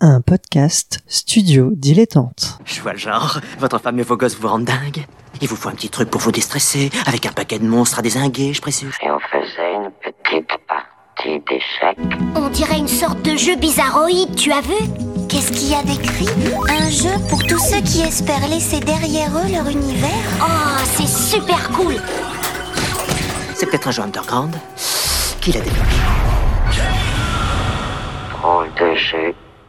un podcast studio dilettante. Je vois le genre. Votre femme et vos gosses vous rendent dingue. Il vous faut un petit truc pour vous déstresser, avec un paquet de monstres à désinguer, je présume. Et on faisait une petite partie d'échecs. On dirait une sorte de jeu bizarroïde, tu as vu? Qu'est-ce qu'il y a d'écrit? Un jeu pour tous ceux qui espèrent laisser derrière eux leur univers? Oh, c'est super cool C'est peut-être un jeu underground qui l'a développé. Drôle de jeu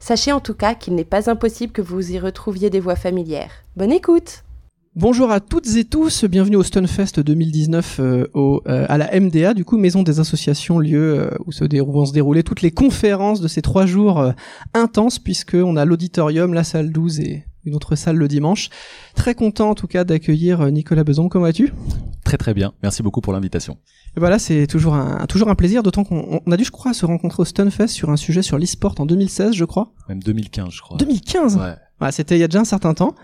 Sachez en tout cas qu'il n'est pas impossible que vous y retrouviez des voix familières. Bonne écoute Bonjour à toutes et tous, bienvenue au Stunfest 2019 euh, au, euh, à la MDA, du coup Maison des Associations, lieu euh, où, se vont se dérouler toutes les conférences de ces trois jours euh, intenses, puisqu'on a l'auditorium, la salle 12 et une autre salle le dimanche. Très content en tout cas d'accueillir Nicolas Beson, comment vas-tu? Très très bien, merci beaucoup pour l'invitation. Et voilà, c'est toujours un, toujours un plaisir, d'autant qu'on on a dû, je crois, se rencontrer au Stunfest sur un sujet sur l'e-sport en 2016, je crois. Même 2015, je crois. 2015 Ouais. Ouais, c'était il y a déjà un certain temps.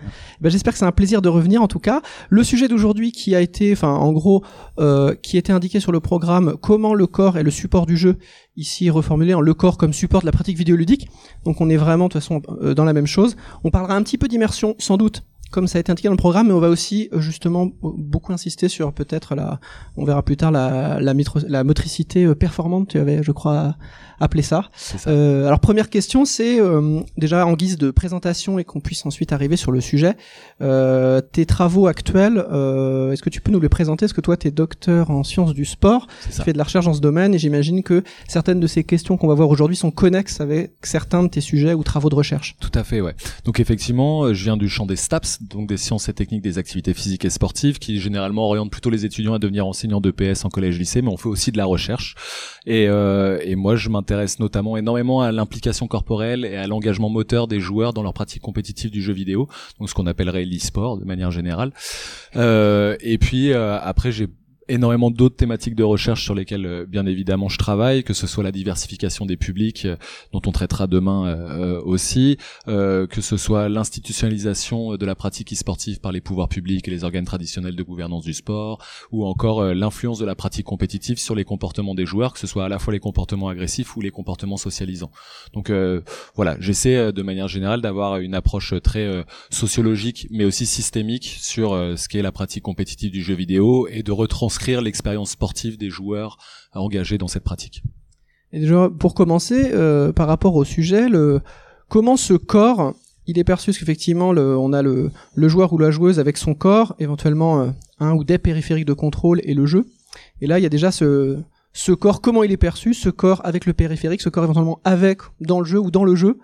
Ben, J'espère que c'est un plaisir de revenir en tout cas. Le sujet d'aujourd'hui qui a été, enfin en gros, euh, qui était indiqué sur le programme, comment le corps est le support du jeu, ici reformulé en le corps comme support de la pratique vidéoludique. Donc on est vraiment de toute façon euh, dans la même chose. On parlera un petit peu d'immersion sans doute comme ça a été indiqué dans le programme, mais on va aussi euh, justement beaucoup insister sur peut-être la, on verra plus tard la motricité euh, performante, tu avais, je crois, appelé ça. Ça. Euh, alors première question, c'est euh, déjà en guise de présentation et qu'on puisse ensuite arriver sur le sujet. Euh, tes travaux actuels, euh, est-ce que tu peux nous les présenter? Est-ce que toi, tu es docteur en sciences du sport, tu fais de la recherche dans ce domaine et j'imagine que certaines de ces questions qu'on va voir aujourd'hui sont connexes avec certains de tes sujets ou travaux de recherche. Tout à fait, ouais. Donc effectivement, euh, je viens du champ des STAPS, donc des sciences et techniques des activités physiques et sportives, qui généralement orientent plutôt les étudiants à devenir enseignants de PS en collège-lycée, mais on fait aussi de la recherche. Et, euh, et moi, je m'intéresse notamment énormément à l'implication corporelle et à l'engagement moteur des joueurs dans leur pratique compétitive du jeu vidéo, donc ce qu'on appellerait l'e-sport de manière générale. Euh, et puis euh, après, j'ai énormément d'autres thématiques de recherche sur lesquelles euh, bien évidemment je travaille, que ce soit la diversification des publics euh, dont on traitera demain euh, euh, aussi, euh, que ce soit l'institutionnalisation de la pratique e-sportive par les pouvoirs publics et les organes traditionnels de gouvernance du sport, ou encore l'influence de la pratique compétitive sur les comportements des joueurs, que ce soit à la fois les comportements agressifs ou les comportements socialisants. Donc voilà, j'essaie de manière générale d'avoir une approche très sociologique mais aussi systémique sur ce qu'est la pratique compétitive du jeu vidéo et de retranscrire l'expérience sportive des joueurs engagés dans cette pratique. Et déjà, pour commencer, euh, par rapport au sujet, le, comment ce corps, il est perçu? Parce qu'effectivement, on a le, le joueur ou la joueuse avec son corps, éventuellement euh, un ou des périphériques de contrôle et le jeu. Et là, il y a déjà ce, ce corps, comment il est perçu, ce corps avec le périphérique, ce corps éventuellement avec, dans le jeu ou dans le jeu?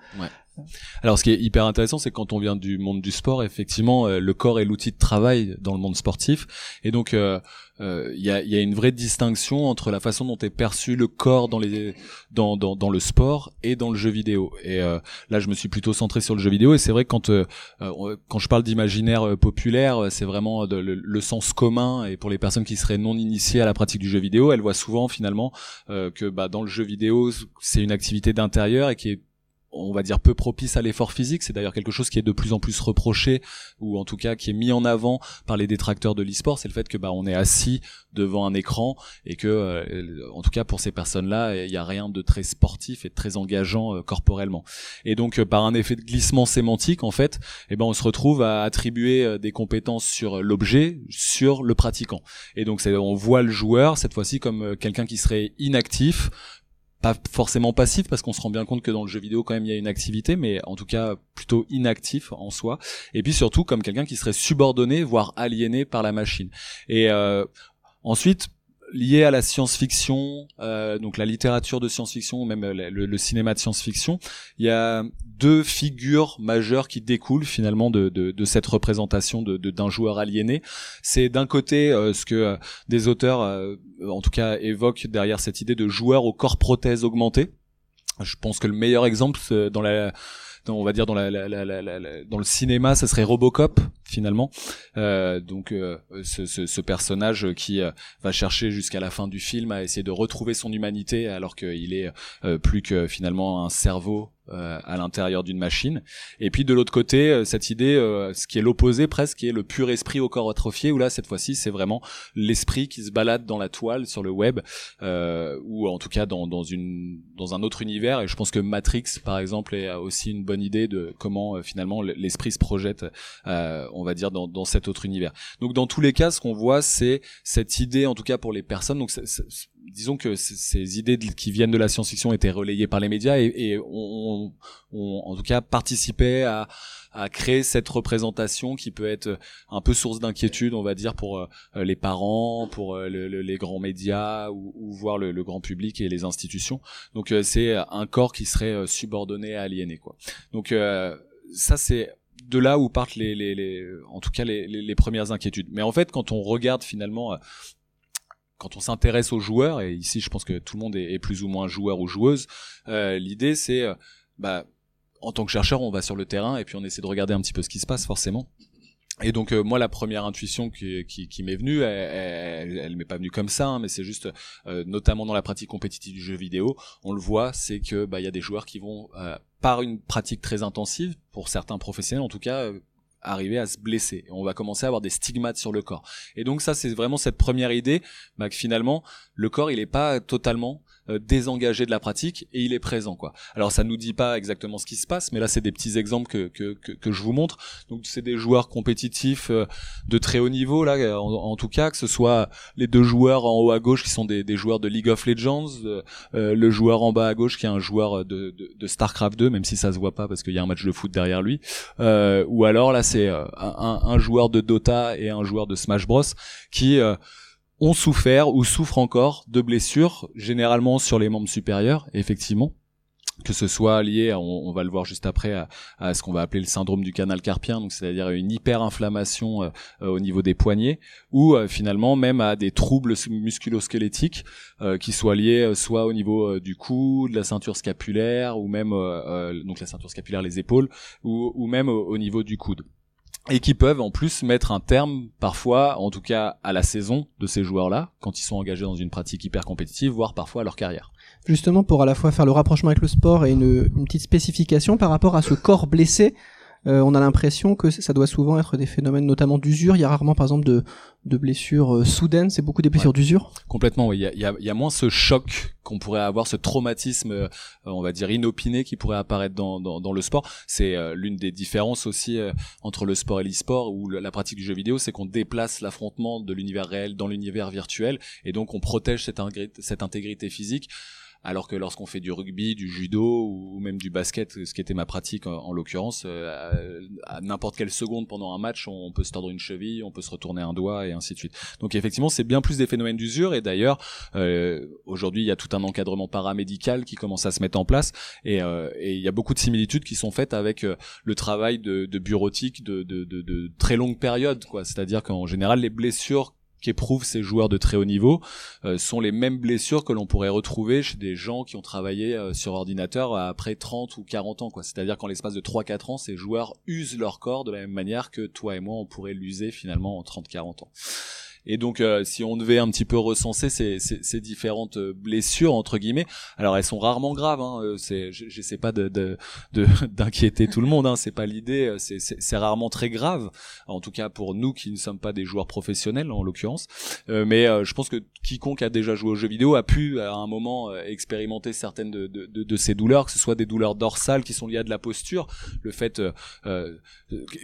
Alors, ce qui est hyper intéressant, c'est que quand on vient du monde du sport, effectivement, euh, le corps est l'outil de travail dans le monde sportif, et donc euh, euh, il y, a, y a une vraie distinction entre la façon dont est perçu le corps dans les dans, dans, dans le sport et dans le jeu vidéo. Et euh, là, je me suis plutôt centré sur le jeu vidéo, et c'est vrai que quand euh, euh, quand je parle d'imaginaire euh, populaire, euh, c'est vraiment le, le sens commun, et pour les personnes qui seraient non initiées à la pratique du jeu vidéo, elles voient souvent finalement euh, que bah, dans le jeu vidéo, c'est une activité d'intérieur et qui est on va dire peu propice à l'effort physique. C'est d'ailleurs quelque chose qui est de plus en plus reproché, ou en tout cas qui est mis en avant par les détracteurs de l'e-sport. C'est le fait que bah on est assis devant un écran et que, euh, en tout cas pour ces personnes-là, il n'y a rien de très sportif et de très engageant euh, corporellement. Et donc euh, par un effet de glissement sémantique, en fait, eh ben on se retrouve à attribuer euh, des compétences sur l'objet, sur le pratiquant. Et donc on voit le joueur cette fois-ci comme euh, quelqu'un qui serait inactif pas forcément passif parce qu'on se rend bien compte que dans le jeu vidéo quand même il y a une activité mais en tout cas plutôt inactif en soi. Et puis surtout comme quelqu'un qui serait subordonné voire aliéné par la machine. Et euh, ensuite lié à la science-fiction, euh, donc la littérature de science-fiction, même le, le, cinéma de science-fiction, il y a deux figures majeures qui découlent finalement de, de, de cette représentation de, d'un joueur aliéné. C'est d'un côté euh, ce que euh, des auteurs, euh, en tout cas, évoquent derrière cette idée de joueur au corps prothèse augmenté. Je pense que le meilleur exemple dans la on va dire dans la, la, la, dans le cinéma, ça serait Robocop finalement. Euh, donc euh, ce, ce, ce, personnage qui euh, va chercher jusqu'à la fin du film à essayer de retrouver son humanité alors qu'il est euh, plus que finalement un cerveau à l'intérieur d'une machine. Et puis de l'autre côté, euh, cette idée, euh, ce qui est l'opposé presque, qui est le pur esprit au corps atrophié, où là cette fois-ci c'est vraiment l'esprit qui se balade dans la toile sur le web, ou en tout cas dans, dans une dans un autre univers. Et je pense que Matrix, par exemple, est aussi une bonne idée de comment finalement l'esprit se projette, on va dire, dans, dans cet autre univers. Donc dans tous les cas, ce qu'on voit, c'est cette idée, en tout cas pour les personnes. Donc disons que ces idées qui viennent de la science-fiction étaient relayées par les médias et, et ont, en tout cas participé à, à, créer cette représentation qui peut être un peu source d'inquiétude, on va dire, pour euh, les parents, pour euh, les grands médias ou, ou voir le, grand public et les institutions. Donc euh, c'est un corps qui serait subordonné, aliéné, quoi. Donc ça c'est de là où partent les, les, les en tout cas les, les, premières inquiétudes. Mais en fait, quand on regarde finalement quand on s'intéresse aux joueurs, et ici je pense que tout le monde est, plus ou moins joueur ou joueuse, euh, l'idée c'est, euh, bah, en tant que chercheur, on va sur le terrain et puis on essaie de regarder un petit peu ce qui se passe forcément. Et donc euh, moi la première intuition qui, m'est venue, elle, elle, m'est pas venue comme ça, hein, mais c'est juste notamment dans la pratique compétitive du jeu vidéo, on le voit, c'est que bah y a des joueurs qui vont par une pratique très intensive, pour certains professionnels en tout cas, arriver à se blesser. on va commencer à avoir des stigmates sur le corps. Et donc ça, c'est vraiment cette première idée, bah, que finalement, le corps, il est pas totalement euh, désengagé de la pratique et il est présent quoi. Alors ça nous dit pas exactement ce qui se passe, mais là c'est des petits exemples que, que, que, que je vous montre. Donc c'est des joueurs compétitifs euh, de très haut niveau là, en, tout cas que ce soit les deux joueurs en haut à gauche qui sont des, des joueurs de League of Legends, euh, le joueur en bas à gauche qui est un joueur de, de, de Starcraft 2, même si ça se voit pas parce qu'il y a un match de foot derrière lui. ou alors là c'est un, un, joueur de Dota et un joueur de Smash Bros qui ont souffert ou souffrent encore de blessures, généralement sur les membres supérieurs, effectivement. Que ce soit lié, on, va le voir juste après, à, ce qu'on va appeler le syndrome du canal carpien, donc c'est-à-dire une hyperinflammation euh, euh, au niveau des poignets, ou euh, finalement même à des troubles musculosquelettiques qui soient liés soit au niveau du cou, de la ceinture scapulaire, ou même donc la ceinture scapulaire, les épaules, ou, ou même au niveau du coude et qui peuvent en plus mettre un terme parfois, en tout cas à la saison de ces joueurs-là, quand ils sont engagés dans une pratique hyper compétitive, voire parfois à leur carrière. Justement pour à la fois faire le rapprochement avec le sport et une, une petite spécification par rapport à ce corps blessé euh, on a l'impression que ça doit souvent être des phénomènes notamment d'usure. Il y a rarement, par exemple, de, de blessures euh, soudaines. C'est beaucoup des blessures d'usure? Complètement. Oui. Il y a, y a, il y a moins ce choc qu'on pourrait avoir, ce traumatisme, euh, on va dire inopiné, qui pourrait apparaître dans, dans, dans le sport. C'est l'une des différences aussi entre le sport et l'e-sport ou la pratique du jeu vidéo, c'est qu'on déplace l'affrontement de l'univers réel dans l'univers virtuel, et donc on protège cette, cette intégrité physique alors que lorsqu'on fait du rugby, du judo ou même du basket, ce qui était ma pratique en, l'occurrence, euh, à n'importe quelle seconde pendant un match, on peut se tordre une cheville, on peut se retourner un doigt et ainsi de suite. Donc effectivement, c'est bien plus des phénomènes d'usure et d'ailleurs, euh, aujourd'hui, il y a tout un encadrement paramédical qui commence à se mettre en place et, euh, et il y a beaucoup de similitudes qui sont faites avec le travail de, de bureautique de, de, de, de très longue période. C'est-à-dire qu'en général, les blessures qu'éprouvent ces joueurs de très haut niveau euh, sont les mêmes blessures que l'on pourrait retrouver chez des gens qui ont travaillé euh, sur ordinateur après 30 ou 40 ans quoi. C'est-à-dire qu'en l'espace de 3 4 ans, ces joueurs usent leur corps de la même manière que toi et moi on pourrait l'user finalement en 30 40 ans. Et donc, euh, si on devait un petit peu recenser ces, ces, ces, différentes euh, blessures entre guillemets, alors elles sont rarement graves. Hein, euh, c'est, j'essaie pas de, de, d'inquiéter tout le monde. Hein, c'est pas l'idée. C'est, c'est, rarement très grave. En tout cas pour nous qui ne sommes pas des joueurs professionnels en l'occurrence. mais je pense que quiconque a déjà joué aux jeux vidéo a pu à un moment expérimenter certaines de, de, de, ces douleurs, que ce soit des douleurs dorsales qui sont liées à de la posture, le fait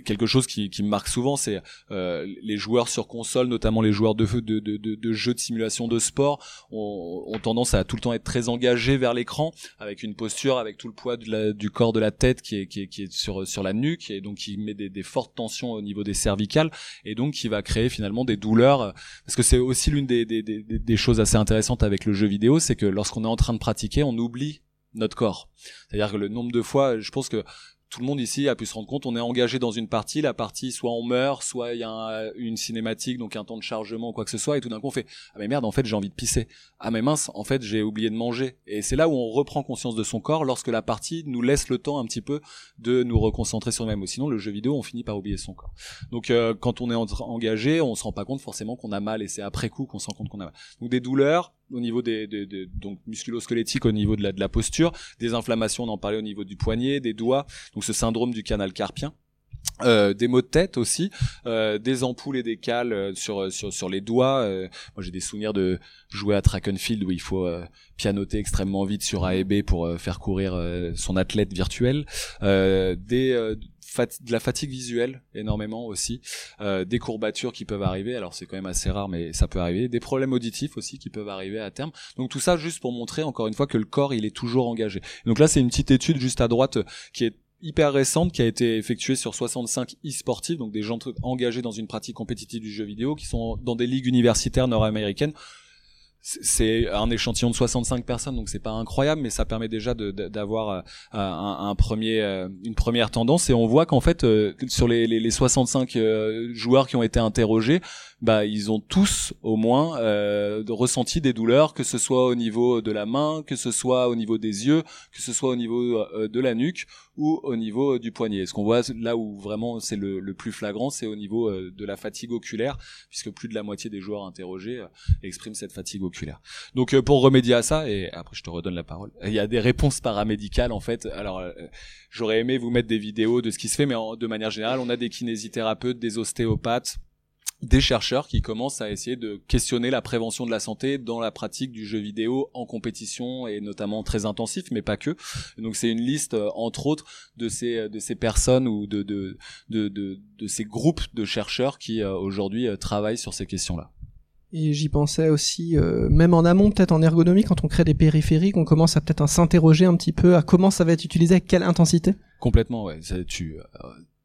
quelque chose qui, qui me marque souvent, c'est les joueurs sur console, notamment les les joueurs de, de, jeux de simulation de sport ont, tendance à tout le temps être très engagés vers l'écran, avec une posture, avec tout le poids du corps de la tête qui est, sur, la nuque, et donc qui met des, fortes tensions au niveau des cervicales, et donc qui va créer finalement des douleurs, parce que c'est aussi l'une des, des choses assez intéressantes avec le jeu vidéo, c'est que lorsqu'on est en train de pratiquer, on oublie notre corps. C'est-à-dire que le nombre de fois, je pense que tout le monde ici a pu se rendre compte, on est engagé dans une partie, la partie soit on meurt, soit il y a une cinématique, donc un temps de chargement ou quoi que ce soit, et tout d'un coup on fait ah mais merde en fait j'ai envie de pisser, ah mais mince en fait j'ai oublié de manger, et c'est là où on reprend conscience de son corps lorsque la partie nous laisse le temps un petit peu de nous reconcentrer sur nous-mêmes, sinon le jeu vidéo on finit par oublier son corps. Donc euh, quand on est engagé, on se rend pas compte forcément qu'on a mal, et c'est après coup qu'on se rend compte qu'on a mal. Donc des douleurs, au niveau des, des, des donc musculo-squelettiques au niveau de la, de la posture, des inflammations, on en parlait au niveau du poignet, des doigts, donc ce syndrome du canal carpien. Euh, des maux de tête aussi, euh, des ampoules et des cales euh, sur, sur sur les doigts. Euh, moi j'ai des souvenirs de jouer à track and field où il faut euh, pianoter extrêmement vite sur A et B pour faire courir son athlète virtuel. des de la fatigue visuelle énormément aussi, euh, des courbatures qui peuvent arriver, alors c'est quand même assez rare mais ça peut arriver, des problèmes auditifs aussi qui peuvent arriver à terme. Donc tout ça juste pour montrer encore une fois que le corps il est toujours engagé. Donc là c'est une petite étude juste à droite qui est hyper récente qui a été effectuée sur 65 e-sportifs, donc des gens engagés dans une pratique compétitive du jeu vidéo qui sont dans des ligues universitaires nord-américaines c'est un échantillon de 65 personnes, donc c'est pas incroyable, mais ça permet déjà d'avoir euh, euh, une première tendance. Et on voit qu'en fait, euh, sur les 65 joueurs qui ont été interrogés, bah ils ont tous au moins euh, ressenti des douleurs, que ce soit au niveau de la main, que ce soit au niveau des yeux, que ce soit au niveau euh, de la nuque ou au niveau du poignet. Ce qu'on voit là où vraiment c'est le, plus flagrant, c'est au niveau euh, de la fatigue oculaire, puisque plus de la moitié des joueurs interrogés euh, expriment cette fatigue oculaire. Donc euh, pour remédier à ça, et après je te redonne la parole, il y a des réponses paramédicales en fait. Alors j'aurais aimé vous mettre des vidéos de ce qui se fait, mais de manière générale, on a des kinésithérapeutes, des ostéopathes des chercheurs qui commencent à essayer de questionner la prévention de la santé dans la pratique du jeu vidéo en compétition et notamment très intensif mais pas que donc c'est une liste euh, entre autres de ces euh, de ces personnes ou de de de de, de ces groupes de chercheurs qui euh, aujourd'hui travaillent sur ces questions là et j'y pensais aussi, même en amont, peut-être en ergonomie, quand on crée des périphériques, on commence à peut-être à s'interroger un petit peu à comment ça va être utilisé, à quelle intensité? Complètement, ouais. Ça, tu,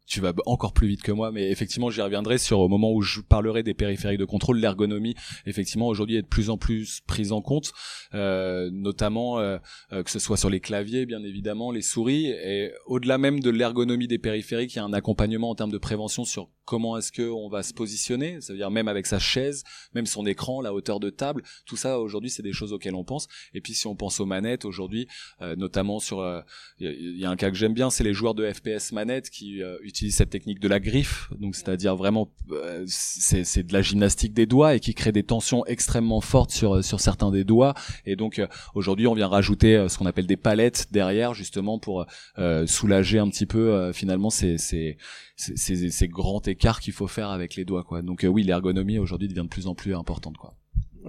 tu vas encore plus vite que moi, mais effectivement, j'y reviendrai sur au moment où je parlerai des périphériques de contrôle, l'ergonomie, effectivement, aujourd'hui est de plus en plus prise en compte, euh, notamment euh, euh, que ce soit sur les claviers, bien évidemment, les souris, et au-delà même de l'ergonomie des périphériques, il y a un accompagnement en termes de prévention sur comment est-ce que on va se positionner, ça veut dire même avec sa chaise, même son écran, la hauteur de table, tout ça aujourd'hui c'est des choses auxquelles on pense. Et puis si on pense aux manettes aujourd'hui, notamment sur, il y, a un cas que j'aime bien, c'est les joueurs de FPS manettes qui utilisent cette technique de la griffe, donc c'est-à-dire vraiment euh, c'est de la gymnastique des doigts et qui crée des tensions extrêmement fortes sur sur certains des doigts. Et donc euh, aujourd'hui on vient rajouter euh, ce qu'on appelle des palettes derrière justement pour soulager un petit peu finalement ces ces, ces, ces grands écarts qu'il faut faire avec les doigts quoi. Donc oui l'ergonomie aujourd'hui devient de plus en plus importante quoi.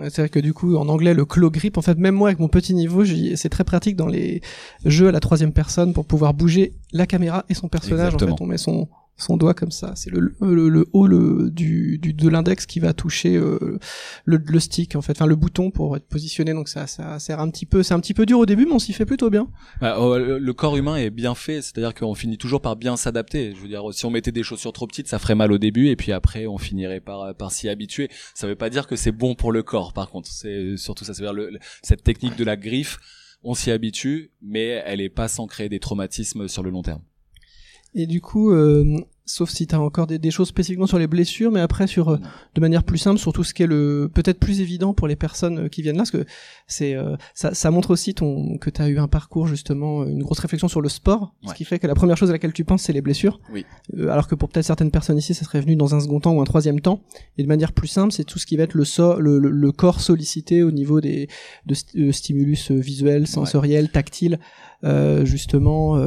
C'est vrai que du coup, en anglais, le claw grip, en fait, même moi avec mon petit niveau, c'est très pratique dans les jeux à la troisième personne pour pouvoir bouger la caméra et son personnage. En fait, on met son son doigt comme ça. C'est le, le, le, haut le, du, du, de l'index qui va toucher euh, le, le, stick en fait, enfin le bouton pour être positionné. Donc ça, ça sert un petit peu. C'est un petit peu dur au début, mais on s'y fait plutôt bien. Bah, oh, le corps humain est bien fait, c'est-à-dire qu'on finit toujours par bien s'adapter. Je veux dire, si on mettait des chaussures trop petites, ça ferait mal au début, et puis après, on finirait par par s'y habituer. Ça veut pas dire que c'est bon pour le corps. Par contre, c'est surtout ça, c'est-à-dire cette technique de la griffe. On s'y habitue, mais elle est pas sans créer des traumatismes sur le long terme. Et du coup, euh, sauf si tu as encore des, choses spécifiquement sur les blessures, mais après sur euh, de manière plus simple sur tout ce qui est le peut-être plus évident pour les personnes euh, qui viennent là, parce que c'est ça, ça, montre aussi ton que tu as eu un parcours justement, une grosse réflexion sur le sport, ce qui fait que la première chose à laquelle tu penses c'est les blessures, oui. alors que pour peut-être certaines personnes ici ça serait venu dans un second temps ou un troisième temps, et de manière plus simple c'est tout ce qui va être le, so le, le, corps sollicité au niveau des de, stimulus visuels, sensoriels, tactiles, justement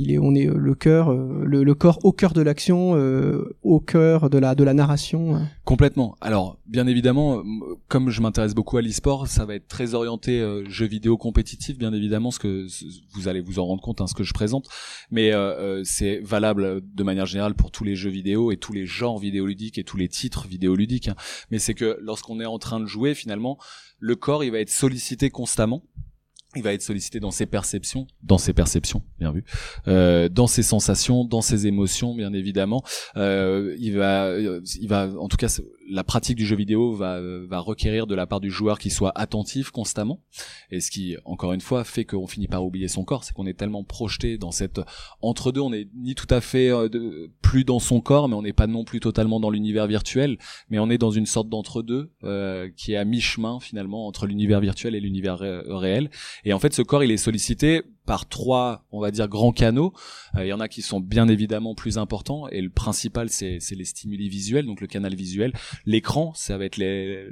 il est, on est euh, le cœur, euh, le, corps au cœur de l'action, euh, au cœur de la de la narration. euh. Complètement. Alors, bien évidemment, comme je m'intéresse beaucoup à l'e-sport, ça va être très orienté euh, jeux vidéo compétitifs, bien évidemment, ce que vous allez vous en rendre compte, hein, ce que je présente. Mais euh, c'est valable de manière générale pour tous les jeux vidéo et tous les genres vidéoludiques et tous les titres vidéoludiques. hein. Mais c'est que lorsqu'on est en train de jouer, finalement, le corps, il va être sollicité constamment. Il va être sollicité dans ses perceptions, dans ses perceptions, bien vu, euh, dans ses sensations, dans ses émotions, bien évidemment. Euh, il va, euh, il va, en tout cas, la pratique du jeu vidéo va, va requérir de la part du joueur qu'il soit attentif constamment. Et ce qui, encore une fois, fait qu'on finit par oublier son corps, c'est qu'on est tellement projeté dans cette entre deux. On n'est ni tout à fait euh, plus dans son corps, mais on n'est pas non plus totalement dans l'univers virtuel. Mais on est dans une sorte d'entre deux euh, qui est à mi chemin finalement entre l'univers virtuel et l'univers ré- réel. Et en fait, ce corps, il est sollicité par trois, on va dire, grands canaux. Euh, Il y en a qui sont bien évidemment plus importants, et le principal, c'est les stimuli visuels, donc le canal visuel. L'écran, ça va être les,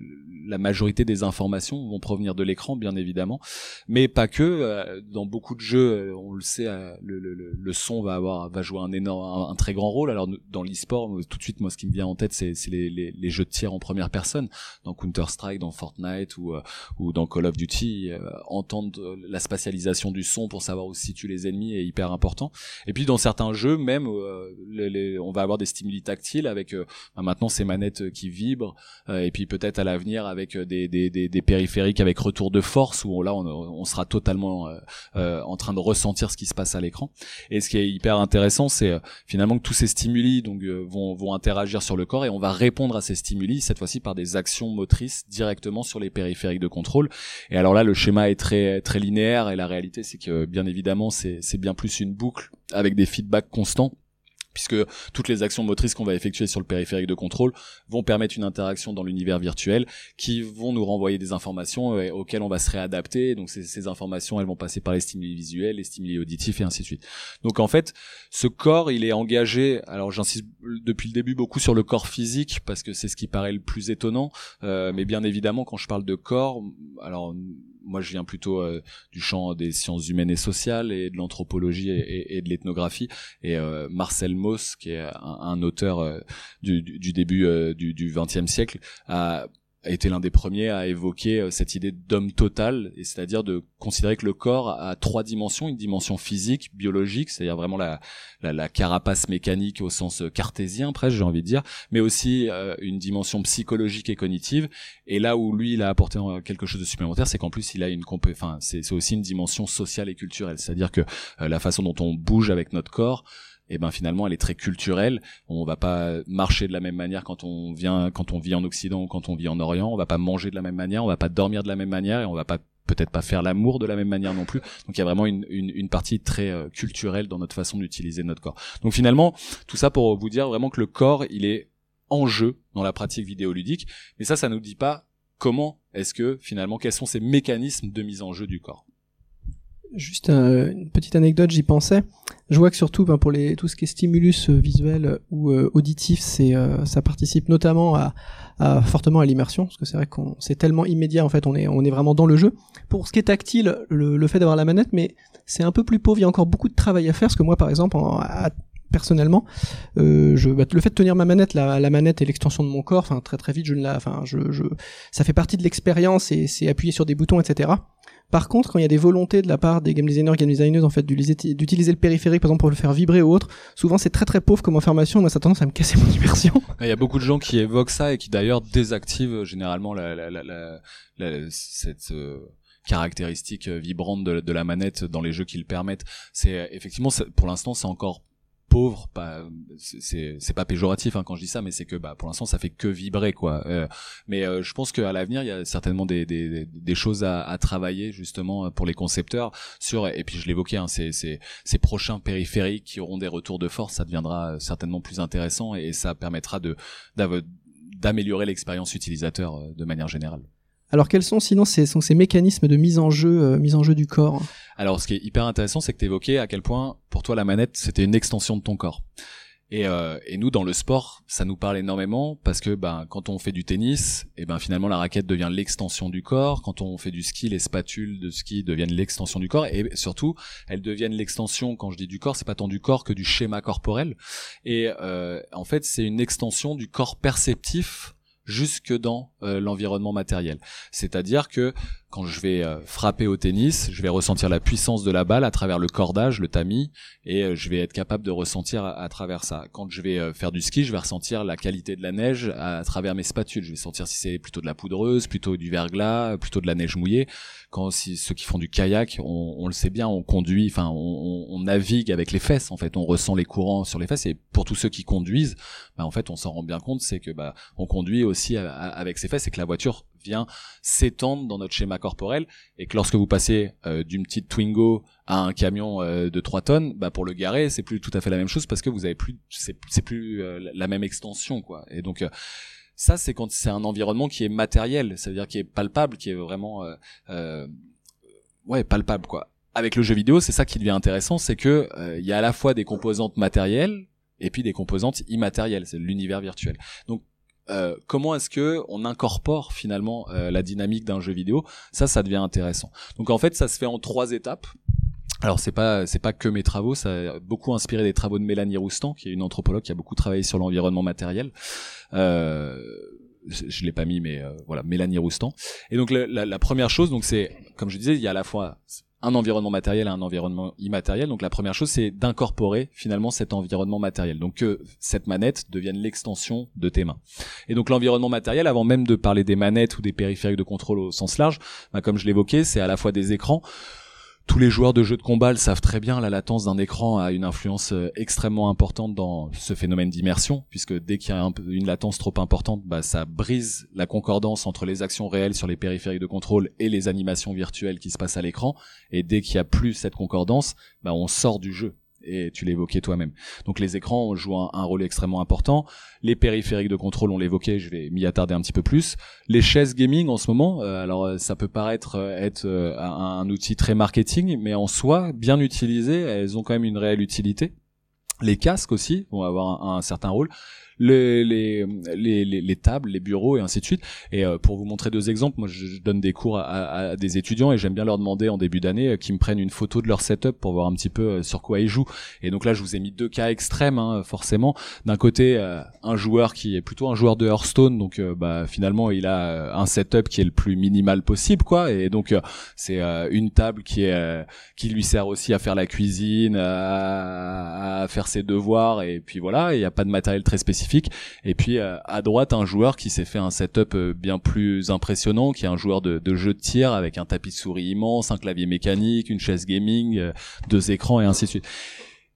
la majorité des informations vont provenir de l'écran, bien évidemment, mais pas que. euh, Dans beaucoup de jeux, euh, on le sait, le, le, le- son va avoir, va jouer un énorme, un, très grand rôle. Alors dans l'e-sport, tout de suite, moi, ce qui me vient en tête, c'est les, les, les jeux de tir en première personne, dans Counter Strike, dans Fortnite ou ou dans Call of Duty. euh, entendre la spatialisation du son savoir où se situent les ennemis est hyper important. Et puis dans certains jeux, même, euh, les- les- on va avoir des stimuli tactiles avec euh, bah, maintenant ces manettes euh, qui vibrent, euh, et puis peut-être à l'avenir avec euh, des, des, des, des périphériques avec retour de force où là on, on sera totalement en train de ressentir ce qui se passe à l'écran. Et ce qui est hyper intéressant, c'est finalement que tous ces stimuli donc vont, vont interagir sur le corps et on va répondre à ces stimuli cette fois-ci par des actions motrices directement sur les périphériques de contrôle. Et alors là, le schéma est très très linéaire et la réalité, c'est que bien évidemment, c'est bien plus une boucle avec des feedbacks constants puisque toutes les actions motrices qu'on va effectuer sur le périphérique de contrôle vont permettre une interaction dans l'univers virtuel qui vont nous renvoyer des informations euh, auxquelles on va se réadapter. Donc ces, ces informations, elles vont passer par les stimuli visuels, les stimuli auditifs et ainsi de suite. Donc en fait, ce corps, il est engagé. Alors j'insiste depuis le début beaucoup sur le corps physique parce que c'est ce qui paraît le plus étonnant. Euh, mais bien évidemment, quand je parle de corps, alors moi je viens plutôt euh, du champ des sciences humaines et sociales et de l'anthropologie et, de l'ethnographie. Et euh, Marcel Mauss, qui est un, auteur euh, du, du- début du XXe siècle, a a été l'un des premiers à évoquer euh, cette idée d'homme total, et c'est-à-dire de considérer que le corps a trois dimensions, une dimension physique, biologique, c'est-à-dire vraiment la, la, la carapace mécanique au sens euh, cartésien presque, j'ai envie de dire, mais aussi euh, une dimension psychologique et cognitive. Et là où lui, il a apporté euh, quelque chose de supplémentaire, c'est qu'en plus, il a une compé- enfin, c'est aussi une dimension sociale et culturelle, c'est-à-dire que euh, la façon dont on bouge avec notre corps, et ben finalement elle est très culturelle. On va pas marcher de la même manière quand on vient, quand on vit en Occident ou quand on vit en Orient. On va pas manger de la même manière, on va pas dormir de la même manière et on va pas peut-être pas faire l'amour de la même manière non plus. Donc il y a vraiment une, une, une partie très euh, culturelle dans notre façon d'utiliser notre corps. Donc finalement, tout ça pour vous dire vraiment que le corps, il est en jeu dans la pratique vidéoludique. Mais ça, ça nous dit pas comment est-ce que finalement, quels sont ces mécanismes de mise en jeu du corps. Juste euh, une petite anecdote, j'y pensais. Je vois que surtout ben, pour les tout ce qui est stimulus euh, visuel ou euh, auditif, c'est euh, ça participe notamment à, à- fortement à l'immersion parce que c'est vrai qu'on c'est tellement immédiat en fait, on est on est vraiment dans le jeu. Pour ce qui est tactile, le, le fait d'avoir la manette, mais c'est un peu plus pauvre. Il y a encore beaucoup de travail à faire parce que moi par exemple, en- à- personnellement, euh, je, bah, le fait de tenir ma manette, la, la manette est l'extension de mon corps. Enfin très très vite, je ne la, enfin je, je, ça fait partie de l'expérience et c'est appuyer sur des boutons, etc. Par contre, quand il y a des volontés de la part des game designers, game designers, en fait, d'utiliser le périphérique, par exemple, pour le faire vibrer ou autre, souvent c'est très très pauvre comme information, moi ça a tendance à me casser mon immersion. Il y a beaucoup de gens qui évoquent ça et qui d'ailleurs désactivent euh, généralement la, la, la, la- cette euh, caractéristique euh, vibrante de, de la manette dans les jeux qui le permettent. C'est euh, effectivement, pour l'instant, c'est encore pauvre pas c'est- c'est pas péjoratif hein, quand je dis ça mais c'est que bah pour l'instant ça fait que vibrer quoi. Euh, mais euh, je pense qu'à l'avenir il y a certainement des, des, des choses à, à travailler justement pour les concepteurs sur et puis je l'évoquais hein, ces, ces, ces prochains périphériques qui auront des retours de force ça deviendra certainement plus intéressant et ça permettra de d'améliorer l'expérience utilisateur euh, de manière générale Alors quels sont sinon ces, ces mécanismes de mise en jeu, euh, mise en jeu du corps? Alors, ce qui est hyper intéressant, c'est que tu évoquais à quel point, pour toi, la manette, c'était une extension de ton corps. Et, euh, et nous, dans le sport, ça nous parle énormément parce que ben, quand on fait du tennis, et ben finalement la raquette devient l'extension du corps. Quand on fait du ski, les spatules de ski deviennent l'extension du corps. Et surtout, elles deviennent l'extension. Quand je dis du corps, c'est pas tant du corps que du schéma corporel. Et euh, en fait, c'est une extension du corps perceptif jusque dans euh, l'environnement matériel. C'est-à-dire que quand je vais euh, frapper au tennis, je vais ressentir la puissance de la balle à travers le cordage, le tamis, et euh, je vais être capable de ressentir à, travers ça. Quand je vais faire du ski, je vais ressentir la qualité de la neige à, travers mes spatules. Je vais sentir si c'est plutôt de la poudreuse, plutôt du verglas, plutôt de la neige mouillée. Quand si, ceux qui font du kayak, on, on le sait bien, on conduit, enfin on, on, navigue avec les fesses. En fait, on ressent les courants sur les fesses. Et pour tous ceux qui conduisent, bah, en fait, on s'en rend bien compte, c'est que bah on conduit aussi avec ses fesses et que la voiture vient s'étendre dans notre schéma corporel et que lorsque vous passez euh, d'une petite Twingo à un camion euh, de 3 tonnes, bah pour le garer, c'est plus tout à fait la même chose parce que vous avez plus c'est plus euh, la même extension quoi. Et donc ça c'est quand c'est un environnement qui est matériel, ça veut dire qui est palpable, qui est vraiment ouais, palpable quoi. Avec le jeu vidéo, c'est ça qui devient intéressant, c'est que il y a à la fois des composantes matérielles et puis des composantes immatérielles, c'est l'univers virtuel. Donc euh, comment est-ce que on incorpore finalement euh, la dynamique d'un jeu vidéo? Ça, ça devient intéressant. Donc en fait, ça se fait en trois étapes. Alors c'est pas c'est pas que mes travaux, ça a beaucoup inspiré des travaux de Mélanie Roustan, qui est une anthropologue qui a beaucoup travaillé sur l'environnement matériel. Euh, je, l'ai pas mis, mais euh, voilà, Mélanie Roustan. Et donc la, la première chose, donc c'est comme je disais, il y a à la fois un environnement matériel et un environnement immatériel. Donc la première chose, c'est d'incorporer finalement cet environnement matériel. Donc que cette manette devienne l'extension de tes mains. Et donc l'environnement matériel, avant même de parler des manettes ou des périphériques de contrôle au sens large, bah, comme je l'évoquais, c'est à la fois des écrans, tous les joueurs de jeux de combat le savent très bien, la latence d'un écran a une influence euh, extrêmement importante dans ce phénomène d'immersion, puisque dès qu'il y a une latence trop importante, bah, ça brise la concordance entre les actions réelles sur les périphériques de contrôle et les animations virtuelles qui se passent à l'écran, et dès qu'il y a plus cette concordance, bah, on sort du jeu et tu l'évoquais toi-même. Donc les écrans jouent un, un, rôle extrêmement important. Les périphériques de contrôle, on l'évoquait, je vais m'y attarder un petit peu plus. Les chaises gaming en ce moment, euh, alors euh, ça peut paraître euh, être un, un, outil très marketing, mais en soi, bien utilisé, elles ont quand même une réelle utilité. Les casques aussi vont avoir un certain rôle les, les, les, les, tables, les bureaux et ainsi de suite. Et euh, pour vous montrer deux exemples, moi je, donne des cours à, à, des étudiants et j'aime bien leur demander en début d'année euh, qu'ils me prennent une photo de leur setup pour voir un petit peu euh, sur quoi ils jouent. Et donc là, je vous ai mis deux cas extrêmes, hein, forcément. D'un côté, un joueur qui est plutôt un joueur de Hearthstone, donc bah, finalement il a un setup qui est le plus minimal possible, quoi. Et donc c'est une table qui est qui lui sert aussi à faire la cuisine, à, à faire ses devoirs, et puis voilà. Il n'y a pas de matériel très spécifique et puis euh, à droite, un joueur qui s'est fait un setup euh, bien plus impressionnant, qui est un joueur de, de jeu de tir avec un tapis de souris immense, un clavier mécanique, une chaise gaming, euh, deux écrans et ainsi de suite.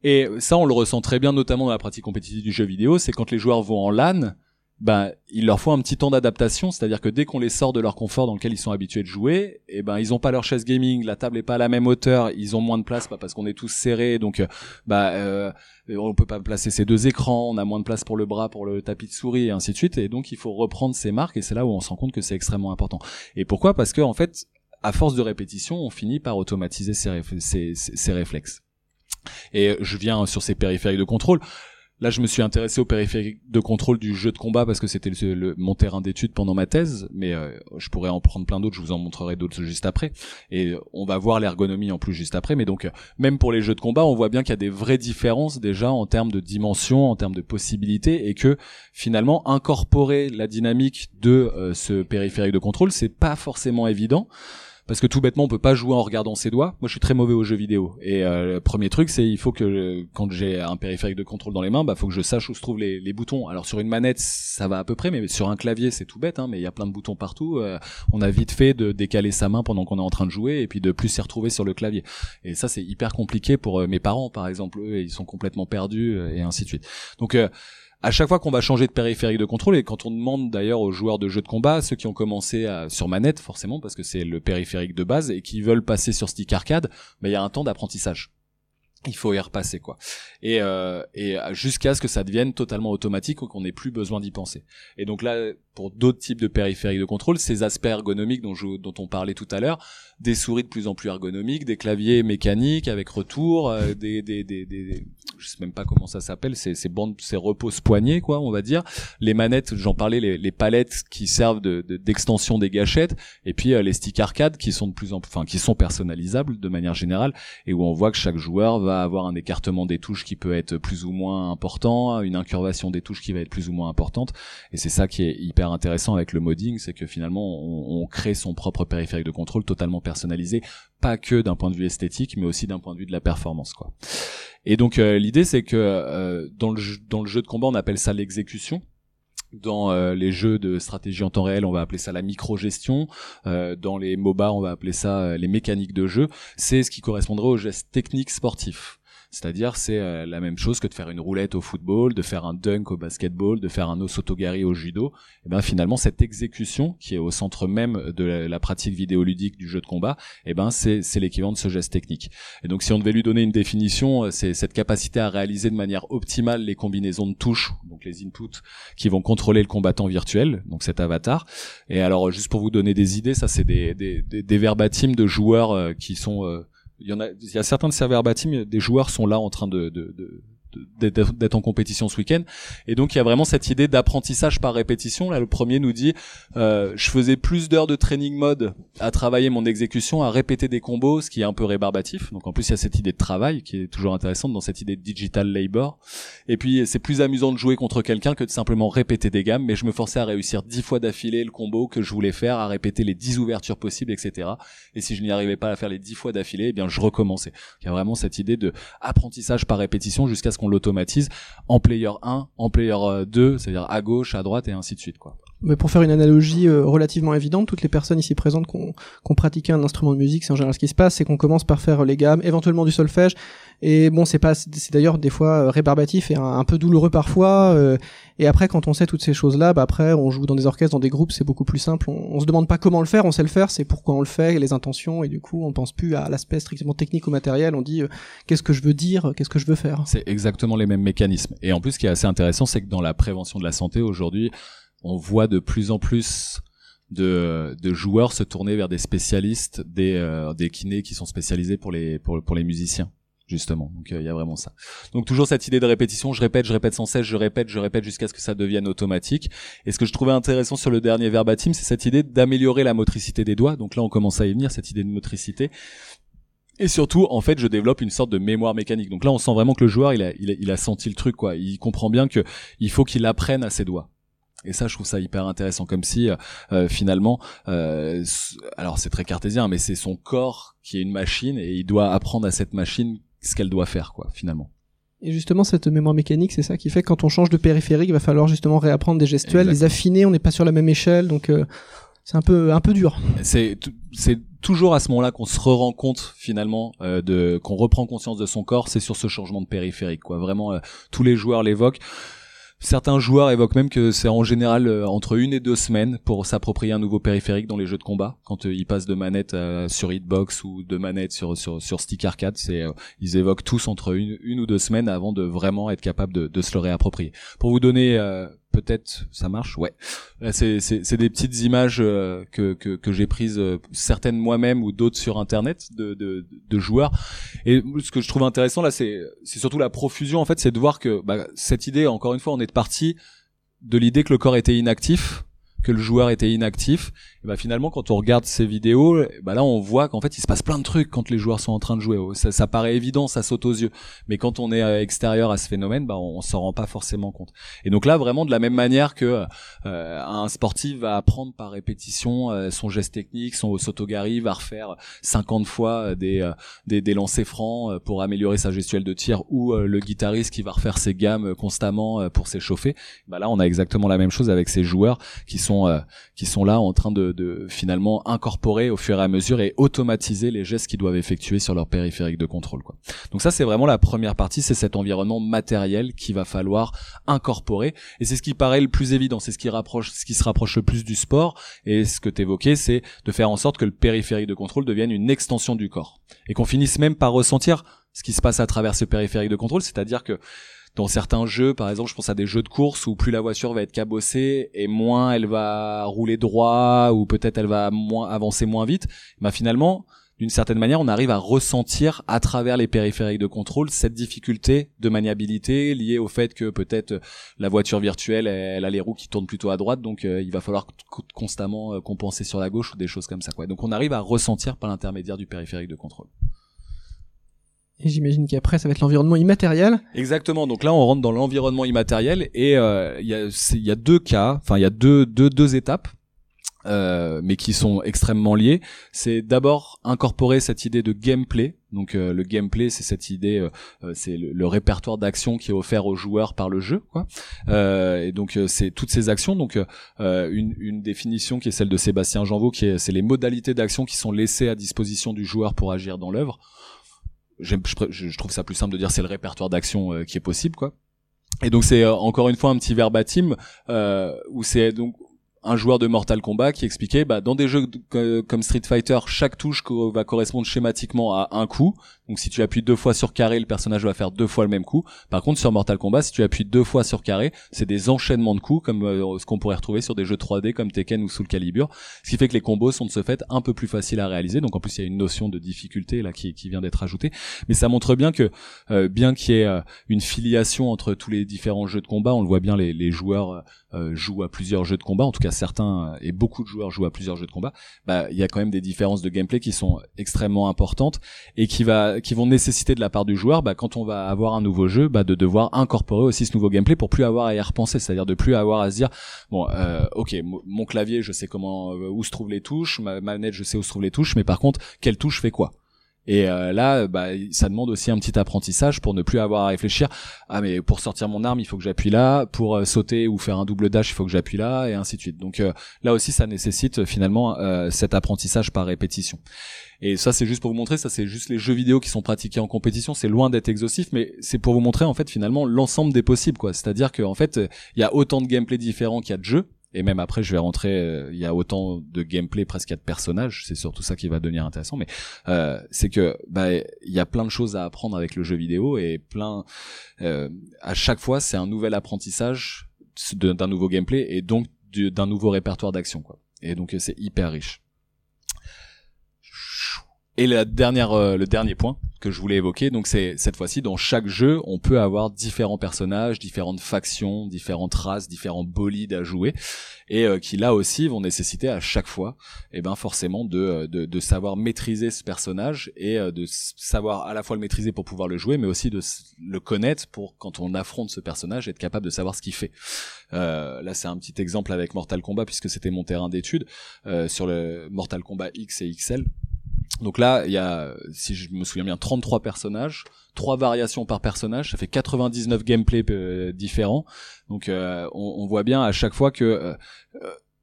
Et ça, on le ressent très bien, notamment dans la pratique compétitive du jeu vidéo, c'est quand les joueurs vont en LAN, ben il leur faut un petit temps d'adaptation, c'est-à-dire que dès qu'on les sort de leur confort dans lequel ils sont habitués de jouer, et eh ben ils ont pas leur chaise gaming, la table est pas à la même hauteur, ils ont moins de place, parce qu'on est tous serrés, donc bah euh, on peut pas placer ces deux écrans, on a moins de place pour le bras, pour le tapis de souris et ainsi de suite, et donc il faut reprendre ces marques et c'est là où on se rend compte que c'est extrêmement important. Et pourquoi? Parce que en fait, à force de répétition, on finit par automatiser ces réflexes. Et je viens sur ces périphériques de contrôle. Là, je me suis intéressé au périphérique de contrôle du jeu de combat parce que c'était mon terrain d'étude pendant ma thèse, mais euh, je pourrais en prendre plein d'autres, je vous en montrerai d'autres juste après. Et on va voir l'ergonomie en plus juste après, mais donc même pour les jeux de combat, on voit bien qu'il y a des vraies différences déjà en termes de dimension, en termes de possibilités, et que finalement incorporer la dynamique de euh, ce périphérique de contrôle, c'est pas forcément évident parce que tout bêtement on peut pas jouer en regardant ses doigts. Moi je suis très mauvais aux jeux vidéo et euh, le premier truc c'est il faut que quand j'ai un périphérique de contrôle dans les mains, bah faut que je sache où se trouvent les, les, boutons. Alors sur une manette ça va à peu près, mais sur un clavier c'est tout bête, hein, mais il y a plein de boutons partout. Euh, on a vite fait de décaler sa main pendant qu'on est en train de jouer et puis de plus s'y retrouver sur le clavier. Et ça c'est hyper compliqué pour euh, mes parents par exemple, eux ils sont complètement perdus et ainsi de suite. Donc à chaque fois qu'on va changer de périphérique de contrôle et quand on demande d'ailleurs aux joueurs de jeux de combat, ceux qui ont commencé sur manette forcément parce que c'est le périphérique de base et qui veulent passer sur stick arcade, bah, il y a un temps d'apprentissage. il faut y repasser quoi et euh, et jusqu'à ce que ça devienne totalement automatique ou qu'on n'ait plus besoin d'y penser et donc là pour d'autres types de périphériques de contrôle ces aspects ergonomiques dont je, dont on parlait tout à l'heure des souris de plus en plus ergonomiques des claviers mécaniques avec retour euh, des, des, des, des je sais même pas comment ça s'appelle ces ces bandes ces reposes poignets quoi on va dire les manettes j'en parlais les, les palettes qui servent de d'extension des gâchettes et puis euh, les sticks arcade qui sont de plus en plus enfin qui sont personnalisables de manière générale et où on voit que chaque joueur va avoir un écartement des touches qui peut être plus ou moins important, une incurvation des touches qui va être plus ou moins importante. Et c'est ça qui est hyper intéressant avec le modding, c'est que finalement on, crée son propre périphérique de contrôle totalement personnalisé, pas que d'un point de vue esthétique, mais aussi d'un point de vue de la performance, quoi. Et donc euh, l'idée c'est que euh, dans le jeu, dans le jeu de combat on appelle ça l'exécution dans euh, les jeux de stratégie en temps réel, on va appeler ça la micro-gestion. Dans les MOBA, on va appeler ça les mécaniques de jeu. C'est ce qui correspondrait aux gestes techniques sportifs. C'est-à-dire, c'est euh, la même chose que de faire une roulette au football, de faire un dunk au basketball, de faire un osotogari au judo. Et ben finalement, cette exécution qui est au centre même de la, pratique vidéoludique du jeu de combat, et ben c'est l'équivalent de ce geste technique. Et donc, si on devait lui donner une définition, euh, c'est cette capacité à réaliser de manière optimale les combinaisons de touches, donc les inputs qui vont contrôler le combattant virtuel, donc cet avatar. Et alors, juste pour vous donner des idées, ça c'est des des, des, des verbatims de joueurs euh, qui sont il y en a, certains de serveurs bâtis, des joueurs sont là en train de d'être en compétition ce week-end. Et donc il y a vraiment cette idée d'apprentissage par répétition. Là, le premier nous dit, euh, je faisais plus d'heures de training mode à travailler mon exécution, à répéter des combos, ce qui est un peu rébarbatif. Donc en plus il y a cette idée de travail qui est toujours intéressante dans cette idée de digital labor. Et puis c'est plus amusant de jouer contre quelqu'un que de simplement répéter des gammes. Mais je me forçais à réussir dix fois d'affilée le combo que je voulais faire, à répéter les dix ouvertures possibles, etc. Et si je n'y arrivais pas à faire les dix fois d'affilée, eh bien je recommençais. Il y a vraiment cette idée de apprentissage par répétition jusqu'à ce qu'on l'automatise en player 1, en player 2, euh, c'est-à-dire à gauche, à droite et ainsi de suite. Mais pour faire une analogie euh, relativement évidente, toutes les personnes ici présentes qui ont, pratiqué un instrument de musique, c'est en général ce qui se passe, c'est qu'on commence par faire les gammes, éventuellement du solfège, et bon, c'est pas, c'est d'ailleurs des fois euh, rébarbatif et un, peu douloureux parfois. Euh, et après, quand on sait toutes ces choses-là, bah après, on joue dans des orchestres, dans des groupes, c'est beaucoup plus simple. On, on, se demande pas comment le faire, on sait le faire, c'est pourquoi on le fait, les intentions, et du coup, on pense plus à l'aspect strictement technique ou matériel. On dit euh, qu'est-ce que je veux dire, qu'est-ce que je veux faire. C'est exactement les mêmes mécanismes. Et en plus, ce qui est assez intéressant, c'est que dans la prévention de la santé aujourd'hui, on voit de plus en plus de, de, joueurs se tourner vers des spécialistes, des, des kinés qui sont spécialisés pour les pour les musiciens justement. Donc euh, il y a vraiment ça. Donc toujours cette idée de répétition, je répète, je répète sans cesse, je répète, je répète jusqu'à ce que ça devienne automatique. Et ce que je trouvais intéressant sur le dernier verbatim, c'est cette idée d'améliorer la motricité des doigts. Donc là on commence à y venir cette idée de motricité. Et surtout, en fait, je développe une sorte de mémoire mécanique. Donc là, on sent vraiment que le joueur, il a, il a, senti le truc, quoi. Il comprend bien que il faut qu'il apprenne à ses doigts. Et ça, je trouve ça hyper intéressant, comme si euh, finalement, euh, alors c'est très cartésien, mais c'est son corps qui est une machine et il doit apprendre à cette machine ce qu'elle doit faire, quoi, finalement. Et justement, cette mémoire mécanique, c'est ça qui fait que quand on change de périphérique, il va falloir justement réapprendre des gestuels, les affiner, on n'est pas sur la même échelle, donc euh, c'est un peu un peu dur. C'est c'est toujours à ce moment-là qu'on se rend compte finalement euh, de qu'on reprend conscience de son corps, c'est sur ce changement de périphérique, quoi. Vraiment, euh, tous les joueurs l'évoquent. Certains joueurs évoquent même que c'est en général euh, entre une et deux semaines pour s'approprier un nouveau périphérique dans les jeux de combat. Quand euh, ils passent de manette euh, sur Hitbox ou de manette sur sur, stick arcade, ils évoquent tous entre une, une ou deux semaines avant de vraiment être capable de, de se le réapproprier. Pour vous donner peut-être ça marche ouais. C'est c'est des petites images euh, que que, que j'ai prises euh, certaines moi-même ou d'autres sur internet de, de, de joueurs. Et ce que je trouve intéressant là c'est c'est surtout la profusion en fait c'est de voir que bah, cette idée encore une fois on est parti de l'idée que le corps était inactif que le joueur était inactif bah finalement quand on regarde ces vidéos bah là on voit qu'en fait il se passe plein de trucs quand les joueurs sont en train de jouer. Ça, ça paraît évident ça saute aux yeux. Mais quand on est euh, extérieur à ce phénomène bah on, s'en rend pas forcément compte. Et donc là vraiment de la même manière que euh, un sportif va apprendre par répétition euh, son geste technique son sotogari va refaire 50 fois des des, des lancers francs pour améliorer sa gestuelle de tir ou le guitariste qui va refaire ses gammes constamment pour s'échauffer. Bah là on a exactement la même chose avec ces joueurs qui sont qui sont là en train de de, finalement incorporer au fur et à mesure et automatiser les gestes qu'ils doivent effectuer sur leur périphérique de contrôle. Quoi. Donc ça, c'est vraiment la première partie, c'est cet environnement matériel qu'il va falloir incorporer. Et c'est ce qui paraît le plus évident, c'est ce qui rapproche, ce qui se rapproche le plus du sport. Et ce que tu évoquais, c'est de faire en sorte que le périphérique de contrôle devienne une extension du corps et qu'on finisse même par ressentir ce qui se passe à travers ce périphérique de contrôle, c'est-à-dire que dans certains jeux, par exemple, je pense à des jeux de course où plus la voiture va être cabossée et moins elle va rouler droit ou peut-être elle va moins avancer moins vite, bah finalement, d'une certaine manière, on arrive à ressentir à travers les périphériques de contrôle cette difficulté de maniabilité liée au fait que peut-être la voiture virtuelle, elle, a les roues qui tournent plutôt à droite, donc euh, il va falloir constamment euh, compenser sur la gauche ou des choses comme ça. Quoi. Donc on arrive à ressentir par l'intermédiaire du périphérique de contrôle. Et j'imagine qu'après, ça va être l'environnement immatériel. Exactement. Donc là, on rentre dans l'environnement immatériel et euh, il y, a, y, a, deux cas, enfin il y a deux, deux, deux étapes. Euh, mais qui sont extrêmement liés. C'est d'abord incorporer cette idée de gameplay. Donc euh, le gameplay, c'est cette idée, c'est le, répertoire d'actions qui est offert aux joueurs par le jeu. Quoi. et donc c'est toutes ces actions. Donc une, une, définition qui est celle de Sébastien Janvaux, qui est c'est les modalités d'action qui sont laissées à disposition du joueur pour agir dans l'œuvre je, je, trouve ça plus simple de dire c'est le répertoire d'action euh, qui est possible quoi. Et donc c'est euh, encore une fois un petit verbatim euh, où c'est donc un joueur de Mortal Kombat qui expliquait bah, dans des jeux comme Street Fighter chaque touche va correspondre schématiquement à un coup donc si tu appuies deux fois sur carré le personnage va faire deux fois le même coup. Par contre sur Mortal Kombat si tu appuies deux fois sur carré c'est des enchaînements de coups comme euh, ce qu'on pourrait retrouver sur des jeux 3D comme Tekken ou Soul Calibur. Ce qui fait que les combos sont de ce fait un peu plus faciles à réaliser. Donc en plus il y a une notion de difficulté là qui, qui vient d'être ajoutée. Mais ça montre bien que euh, bien qu'il y ait euh, une filiation entre tous les différents jeux de combat on le voit bien les, les joueurs jouent à plusieurs jeux de combat. En tout cas certains et beaucoup de joueurs jouent à plusieurs jeux de combat, bah il y a quand même des différences de gameplay qui sont extrêmement importantes et qui va qui vont nécessiter de la part du joueur, bah quand on va avoir un nouveau jeu, bah de devoir incorporer aussi ce nouveau gameplay pour plus avoir à y repenser, c'est-à-dire de plus avoir à se dire bon euh, ok mon clavier je sais comment euh, où se trouvent les touches, ma manette je sais où se trouvent les touches, mais par contre quelle touche fait quoi? Et euh, là, bah, ça demande aussi un petit apprentissage pour ne plus avoir à réfléchir. Ah mais pour sortir mon arme, il faut que j'appuie là. Pour euh, sauter ou faire un double dash, il faut que j'appuie là, et ainsi de suite. Donc euh, là aussi, ça nécessite finalement cet apprentissage par répétition. Et ça, c'est juste pour vous montrer. Ça, c'est juste les jeux vidéo qui sont pratiqués en compétition. C'est loin d'être exhaustif, mais c'est pour vous montrer en fait finalement l'ensemble des possibles. C'est-à-dire qu'en fait, il y a autant de gameplay différents qu'il y a de jeux et même après je vais rentrer euh, il y a autant de gameplay presque a de personnages. C'est surtout ça qui va devenir intéressant. Mais euh, c'est que bah il y a plein de choses à apprendre avec le jeu vidéo et plein euh, à chaque fois c'est un nouvel apprentissage d'un nouveau gameplay et donc d'un nouveau répertoire d'action quoi. Et donc c'est hyper riche et la dernière, euh, le dernier point que je voulais évoquer, donc c'est cette fois-ci dans chaque jeu, on peut avoir différents personnages, différentes factions, différentes races, différents bolides à jouer, et euh, qui là aussi vont nécessiter à chaque fois, eh ben forcément de, euh, de, de savoir maîtriser ce personnage et de savoir à la fois le maîtriser pour pouvoir le jouer, mais aussi de le connaître pour quand on affronte ce personnage être capable de savoir ce qu'il fait. là c'est un petit exemple avec Mortal Kombat puisque c'était mon terrain d'étude sur le Mortal Kombat X et XL donc là, il y a, si je me souviens bien, 33 personnages, trois variations par personnage, ça fait 99 gameplays euh, différents. Donc euh, on, voit bien à chaque fois que euh,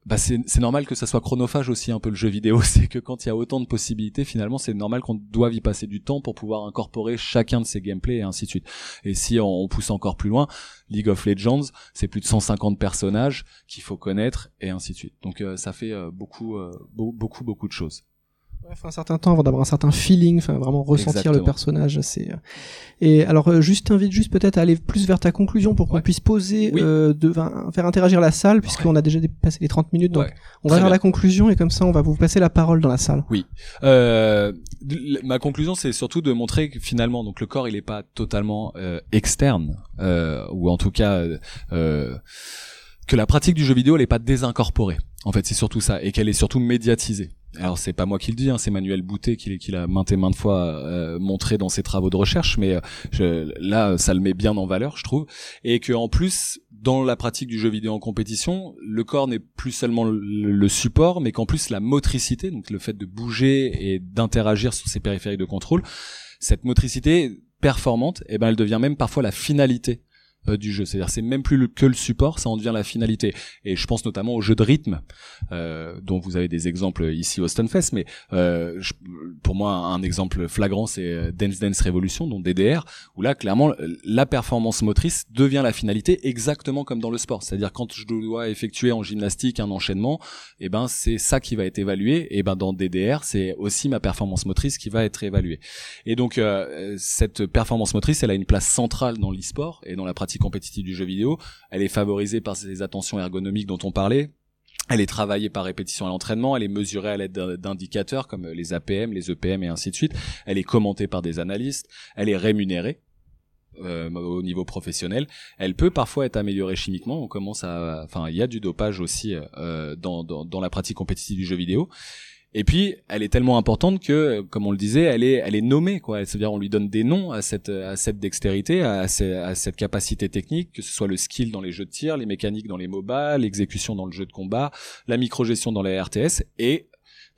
bah c'est normal que ça soit chronophage aussi un peu le jeu vidéo. C'est que quand il y a autant de possibilités, finalement, c'est normal qu'on doive y passer du temps pour pouvoir incorporer chacun de ces gameplays et ainsi de suite. Et si on, pousse encore plus loin, League of Legends, c'est plus de 150 personnages qu'il faut connaître et ainsi de suite. Donc ça fait beaucoup, beaucoup, beaucoup de choses un certain temps avant d'avoir un certain feeling, enfin vraiment ressentir le personnage. C'est euh. et alors euh, juste t'invite juste peut-être à aller plus vers ta conclusion pour qu'on puisse poser, euh, de, faire interagir la salle puisqu'on a déjà dépassé les 30 minutes. Donc on va vers la conclusion et comme ça on va vous passer la parole dans la salle. Oui. Euh, ma conclusion c'est surtout de montrer que finalement donc le corps il est pas totalement externe ou en tout cas que la pratique du jeu vidéo elle est pas désincorporée. En fait c'est surtout ça et qu'elle est surtout médiatisée alors c'est pas moi qui le dis, hein, c'est Manuel Boutet qui, qui l'a maintes et maintes fois euh, montré dans ses travaux de recherche, mais euh, je, là ça le met bien en valeur, je trouve, et que en plus dans la pratique du jeu vidéo en compétition, le corps n'est plus seulement le, support, mais qu'en plus la motricité, donc le fait de bouger et d'interagir sur ces périphériques de contrôle, cette motricité performante, eh ben elle devient même parfois la finalité euh, du jeu. C'est-à-dire c'est même plus le- que le support, ça en devient la finalité. Et je pense notamment aux jeux de rythme, euh, dont vous avez des exemples ici au Stunfest, mais euh, je- pour moi un exemple flagrant c'est euh, Dance Dance Revolution, dont DDR, où là clairement la performance motrice devient la finalité exactement comme dans le sport. C'est-à-dire quand je dois effectuer en gymnastique un enchaînement, et ben c'est ça qui va être évalué. Et ben dans DDR c'est aussi ma performance motrice qui va être évaluée. Et donc euh, cette performance motrice, elle a une place centrale dans l'e-sport et dans la pratique compétitive du jeu vidéo. Elle est favorisée par ces attentions ergonomiques dont on parlait. Elle est travaillée par répétition à l'entraînement, elle est mesurée à l'aide d'indicateurs comme les APM, les EPM et ainsi de suite. Elle est commentée par des analystes, elle est rémunérée euh, au niveau professionnel. Elle peut parfois être améliorée chimiquement. On commence à, enfin, il y a du dopage aussi euh, dans, dans, dans la pratique compétitive du jeu vidéo. Et puis, elle est tellement importante que, comme on le disait, elle est, elle est nommée, quoi. C'est-à-dire, on lui donne des noms à cette, à cette dextérité, à, à cette capacité technique, que ce soit le skill dans les jeux de tir, les mécaniques dans les MOBA, l'exécution dans le jeu de combat, la microgestion dans les RTS, et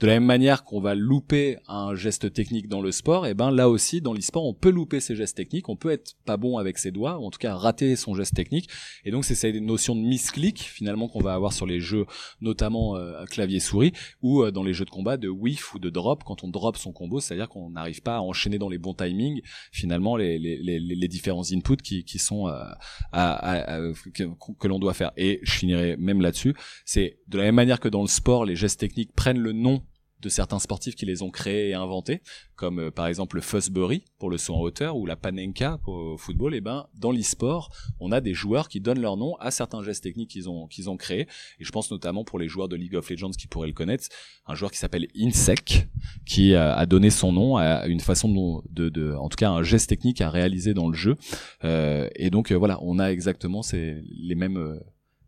de la même manière qu'on va louper un geste technique dans le sport, et ben là aussi dans l'e-sport on peut louper ses gestes techniques, on peut être pas bon avec ses doigts, ou en tout cas rater son geste technique. Et donc c'est cette notion de misclick finalement qu'on va avoir sur les jeux, notamment euh, clavier souris, ou euh, dans les jeux de combat de whiff ou de drop quand on drop son combo, c'est-à-dire qu'on n'arrive pas à enchaîner dans les bons timings finalement les, les, les, les différents inputs qui, qui sont euh, à- à- que, que l'on doit faire. Et je finirai même là-dessus, c'est de la même manière que dans le sport, les gestes techniques prennent le nom de certains sportifs qui les ont créés et inventés, comme euh, par exemple le Fussbury pour le saut en hauteur ou la Panenka pour, au football, et ben dans l'e-sport, on a des joueurs qui donnent leur nom à certains gestes techniques qu'ils ont qu'ils ont créés. Et je pense notamment pour les joueurs de League of Legends qui pourraient le connaître, un joueur qui s'appelle Insec, qui euh, a donné son nom à une façon dont- de, de, en tout cas un geste technique à réaliser dans le jeu. Euh, et donc euh, voilà, on a exactement ces, les mêmes euh,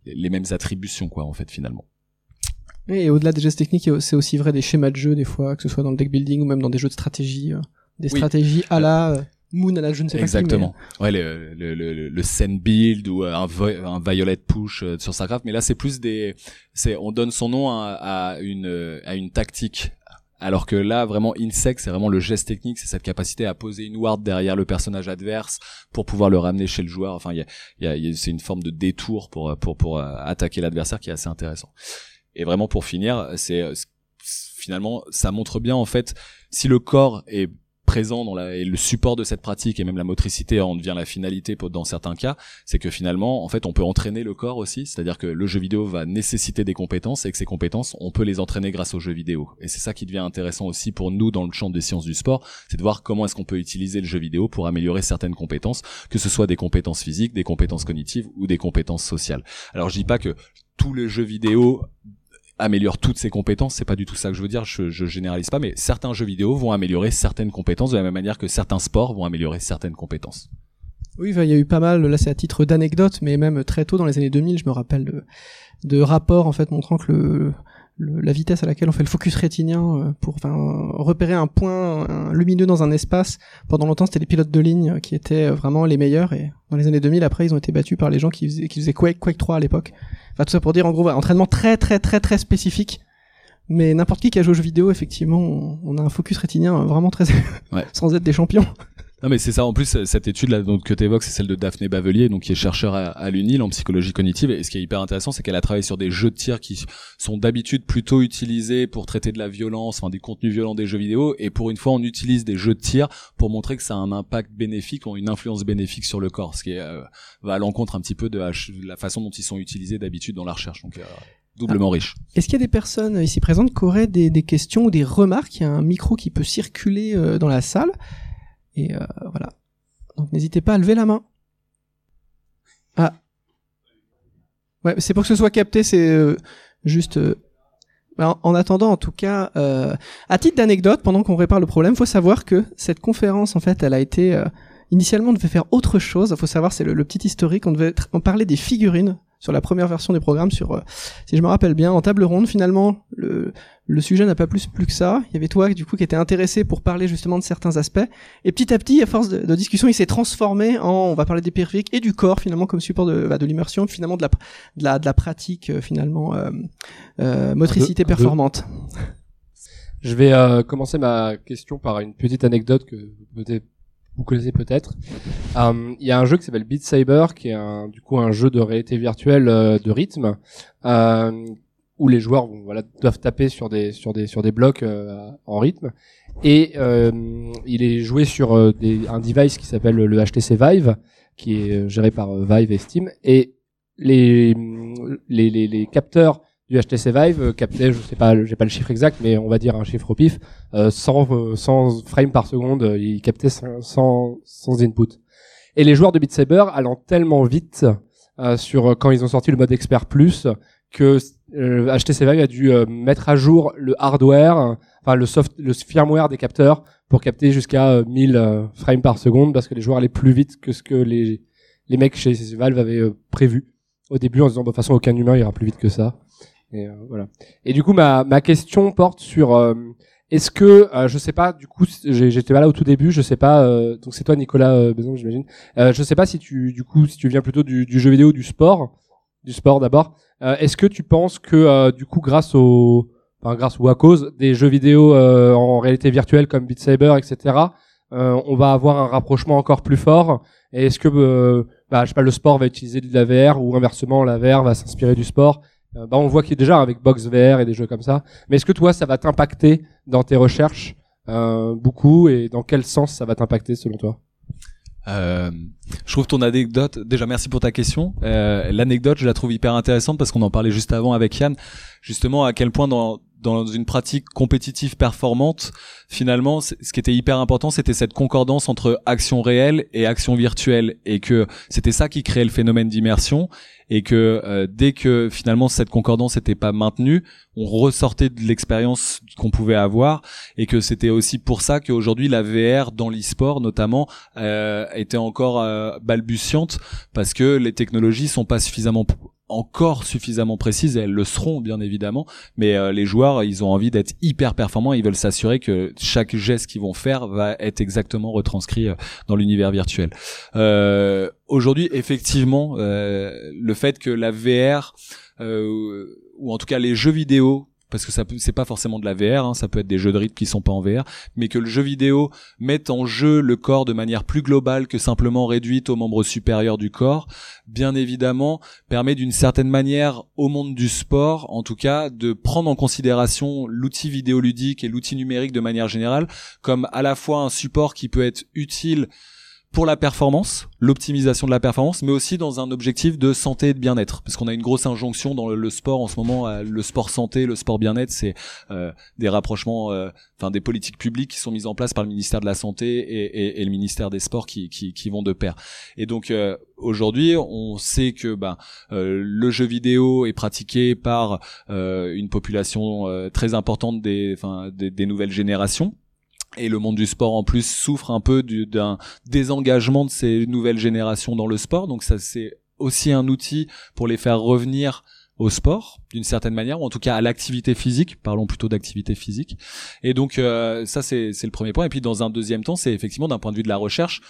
les mêmes attributions quoi en fait finalement. Et au-delà des gestes techniques, c'est aussi vrai des schémas de jeu des fois, que ce soit dans le deck building ou même dans des jeux de stratégie, euh, des Oui. stratégies à la euh, Moon, à la je ne sais Exactement. Ouais, le, le, le, le Sen build ou euh, un, Violet push euh, sur Starcraft, mais là c'est plus des, c'est, on donne son nom à, à une, euh, à une tactique. Alors que là, vraiment, Insect, c'est vraiment le geste technique, c'est cette capacité à poser une ward derrière le personnage adverse pour pouvoir le ramener chez le joueur. Enfin, il y a, y a- y a- c'est une forme de détour pour, pour, pour euh, attaquer l'adversaire qui est assez intéressant. Et vraiment, pour finir, c'est, euh, finalement, ça montre bien, en fait, si le corps est présent dans la, et le support de cette pratique et même la motricité en devient la finalité pour- dans certains cas, c'est que finalement, en fait, on peut entraîner le corps aussi, c'est-à-dire que le jeu vidéo va nécessiter des compétences et que ces compétences, on peut les entraîner grâce au jeu vidéo. Et c'est ça qui devient intéressant aussi pour nous dans le champ des sciences du sport, c'est de voir comment est-ce qu'on peut utiliser le jeu vidéo pour améliorer certaines compétences, que ce soit des compétences physiques, des compétences cognitives ou des compétences sociales. Alors je dis pas que tous les jeux vidéo améliorent toutes ces compétences, c'est pas du tout ça que je veux dire, je, je généralise pas, mais certains jeux vidéo vont améliorer certaines compétences de la même manière que certains sports vont améliorer certaines compétences. Oui, il y a eu pas mal, là c'est à titre d'anecdote, mais même très tôt dans les années 2000, je me rappelle de, de rapports en fait montrant que le, le- la vitesse à laquelle on fait le focus rétinien euh, pour enfin, repérer un point un lumineux dans un espace, pendant longtemps c'était les pilotes de ligne qui étaient euh, vraiment les meilleurs et dans les années 2000 après ils ont été battus par les gens qui faisaient, qui faisaient Quake, Quake 3 à l'époque. Enfin tout ça pour dire en gros voilà, entraînement très très très très spécifique. Mais n'importe qui qui a joué aux jeux vidéo, effectivement, on, on a un focus rétinien vraiment très Ouais. sans être des champions. Non mais c'est ça. En plus cette étude là donc, que tu évoques c'est celle de Daphné Bavelier donc qui est chercheur à, à l'UNIL en psychologie cognitive. Et ce qui est hyper intéressant c'est qu'elle a travaillé sur des jeux de tir qui sont d'habitude plutôt utilisés pour traiter de la violence enfin des contenus violents des jeux vidéo. Et pour une fois on utilise des jeux de tir pour montrer que ça a un impact bénéfique ou une influence bénéfique sur le corps ce qui est, euh, va à l'encontre un petit peu de la, ch- de la façon dont ils sont utilisés d'habitude dans la recherche. Donc euh, doublement riche. Est-ce qu'il y a des personnes ici présentes qui auraient des, des questions ou des remarques? Il y a un micro qui peut circuler euh, dans la salle. Et euh, voilà. Donc n'hésitez pas à lever la main. Ah. Ouais, c'est pour que ce soit capté, c'est euh, juste... euh, en, en attendant, en tout cas, euh, à titre d'anecdote, pendant qu'on répare le problème, faut savoir que cette conférence, en fait, elle a été... euh, initialement, on devait faire autre chose. faut savoir, c'est le, petit historique. On devait on parlait des figurines sur la première version du programme, sur, euh, si je me rappelle bien, en table ronde. Finalement, le, le sujet n'a pas plus plus que ça. Il y avait toi, du coup, qui était intéressé pour parler justement de certains aspects. Et petit à petit, à force de, de discussion, il s'est transformé en, on va parler des périphériques et du corps finalement comme support de, bah, de l'immersion, finalement de la, de la, de la pratique euh, finalement euh, euh, motricité peu. performante. Je vais euh, commencer ma question par une petite anecdote que peut-être vous connaissez peut-être. Euh, Il y a un jeu qui s'appelle Beat Saber, qui est un, du coup un jeu de réalité virtuelle euh, de rythme, euh, où les joueurs voilà, doivent taper sur des sur des sur des blocs euh, en rythme. Et euh, il est joué sur des, un device qui s'appelle le HTC Vive, qui est géré par Vive et Steam. Et les les, les, les capteurs du HTC Vive euh, captaient, je sais pas, j'ai pas le chiffre exact, mais on va dire un chiffre au pif, euh, 100, euh, 100 frames par seconde, euh, ils captaient 100, 100, 100 inputs. Et les joueurs de Beat Saber allant tellement vite euh, sur euh, quand ils ont sorti le mode expert plus que euh, HTC Vive a dû euh, mettre à jour le hardware, euh, enfin le soft, le firmware des capteurs pour capter jusqu'à euh, 1000 euh, frames par seconde parce que les joueurs allaient plus vite que ce que les les mecs chez Valve avaient euh, prévu au début en se disant de toute façon aucun humain ira plus vite que ça. Et euh, voilà. Et du coup ma ma question porte sur euh, est-ce que euh, je sais pas du coup j'étais pas là au tout début je sais pas euh, donc c'est toi Nicolas euh, j'imagine. Euh, je sais pas si tu du coup si tu viens plutôt du, du jeu vidéo du sport du sport d'abord. Euh, est-ce que tu penses que du coup grâce au enfin grâce ou à cause des jeux vidéo en réalité virtuelle comme Beat Saber etc on va avoir un rapprochement encore plus fort? Et est-ce que bah, je sais pas le sport va utiliser de la VR ou inversement la VR va s'inspirer du sport? Euh, bah, on voit qu'il a déjà avec Box VR et des jeux comme ça. Mais est-ce que toi ça va t'impacter dans tes recherches euh, beaucoup et dans quel sens ça va t'impacter selon toi? Euh, je trouve ton anecdote, déjà merci pour ta question. L'anecdote, je la trouve hyper intéressante parce qu'on en parlait juste avant avec Yann, justement à quel point dans dans une pratique compétitive performante, finalement, ce qui était hyper important, c'était cette concordance entre action réelle et action virtuelle, et que c'était ça qui créait le phénomène d'immersion, et que euh, dès que finalement cette concordance n'était pas maintenue, on ressortait de l'expérience qu'on pouvait avoir, et que c'était aussi pour ça qu'aujourd'hui la VR dans l'e-sport notamment euh, était encore euh, balbutiante parce que les technologies sont pas suffisamment encore suffisamment précises et elles le seront bien évidemment mais euh, les joueurs ils ont envie d'être hyper performants ils veulent s'assurer que chaque geste qu'ils vont faire va être exactement retranscrit euh, dans l'univers virtuel. Euh, aujourd'hui effectivement le fait que la VR ou en tout cas les jeux vidéo parce que ça c'est pas forcément de la VR, hein, ça peut être des jeux de rythme qui sont pas en VR, mais que le jeu vidéo mette en jeu le corps de manière plus globale que simplement réduite aux membres supérieurs du corps, bien évidemment, permet d'une certaine manière au monde du sport, en tout cas, de prendre en considération l'outil vidéoludique et l'outil numérique de manière générale comme à la fois un support qui peut être utile pour la performance, l'optimisation de la performance, mais aussi dans un objectif de santé et de bien-être, parce qu'on a une grosse injonction dans le, sport en ce moment, le sport santé, le sport bien-être, c'est euh, des rapprochements, euh, enfin des politiques publiques qui sont mises en place par le ministère de la santé et, et- et le ministère des sports qui, qui, qui vont de pair. Et donc euh, aujourd'hui, on sait que bah, euh, le jeu vidéo est pratiqué par une population très importante des, des, des nouvelles générations. Et le monde du sport en plus souffre un peu du- d'un désengagement de ces nouvelles générations dans le sport. Donc ça c'est aussi un outil pour les faire revenir au sport d'une certaine manière ou en tout cas à l'activité physique. Parlons plutôt d'activité physique. Et donc euh, ça c'est le premier point. Et puis dans un deuxième temps c'est effectivement d'un point de vue de la recherche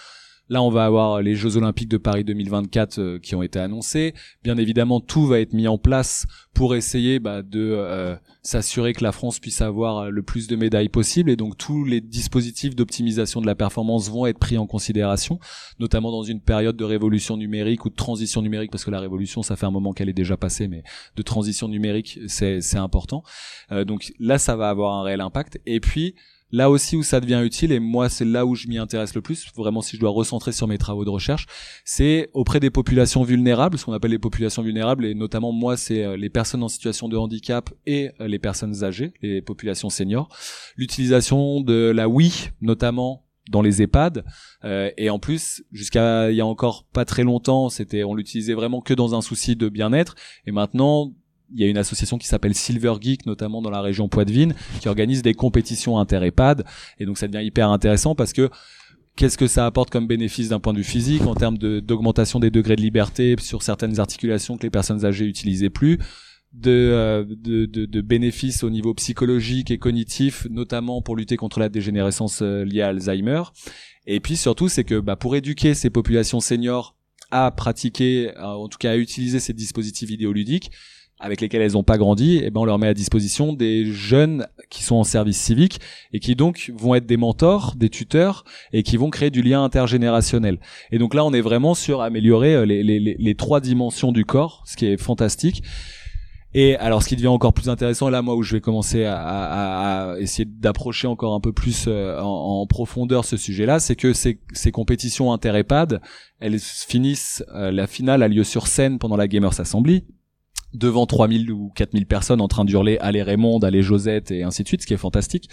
Là, on va avoir les Jeux Olympiques de Paris 2024 euh, qui ont été annoncés. Bien évidemment, tout va être mis en place pour essayer bah, de euh, s'assurer que la France puisse avoir euh, le plus de médailles possible. Et donc, tous les dispositifs d'optimisation de la performance vont être pris en considération, notamment dans une période de révolution numérique ou de transition numérique, parce que la révolution, ça fait un moment qu'elle est déjà passée, mais de transition numérique, c'est important. Euh, donc là, ça va avoir un réel impact. Et puis, Là aussi où ça devient utile, et moi c'est là où je m'y intéresse le plus, vraiment si je dois recentrer sur mes travaux de recherche, c'est auprès des populations vulnérables, ce qu'on appelle les populations vulnérables, et notamment moi c'est euh, les personnes en situation de handicap et euh, les personnes âgées, les populations seniors. L'utilisation de la Wii, notamment dans les EHPAD, euh, et en plus jusqu'à il y a encore pas très longtemps, c'était on l'utilisait vraiment que dans un souci de bien-être, et maintenant il y a une association qui s'appelle Silver Geek, notamment dans la région Poitvine, qui organise des compétitions inter-EHPAD. Et donc ça devient hyper intéressant parce que qu'est-ce que ça apporte comme bénéfice d'un point de vue physique en termes d'augmentation des degrés de liberté sur certaines articulations que les personnes âgées utilisaient plus de, euh, de, de, bénéfices au niveau psychologique et cognitif, notamment pour lutter contre la dégénérescence euh, liée à Alzheimer. Et puis surtout, c'est que bah, pour éduquer ces populations seniors à pratiquer, en tout cas à utiliser ces dispositifs vidéoludiques, avec lesquelles elles n'ont pas grandi, et ben on leur met à disposition des jeunes qui sont en service civique et qui donc vont être des mentors, des tuteurs et qui vont créer du lien intergénérationnel. Et donc là, on est vraiment sur améliorer euh, les, trois dimensions du corps, ce qui est fantastique. Et alors, ce qui devient encore plus intéressant, là, moi, où je vais commencer à, essayer d'approcher encore un peu plus euh, en, profondeur ce sujet-là, c'est que ces, ces compétitions inter-EHPAD, elles finissent, euh, la finale a lieu sur scène pendant la Gamers Assembly, devant 3000 ou 4000 personnes en train d'hurler Allez Raymond, Allez Josette et ainsi de suite, ce qui est fantastique.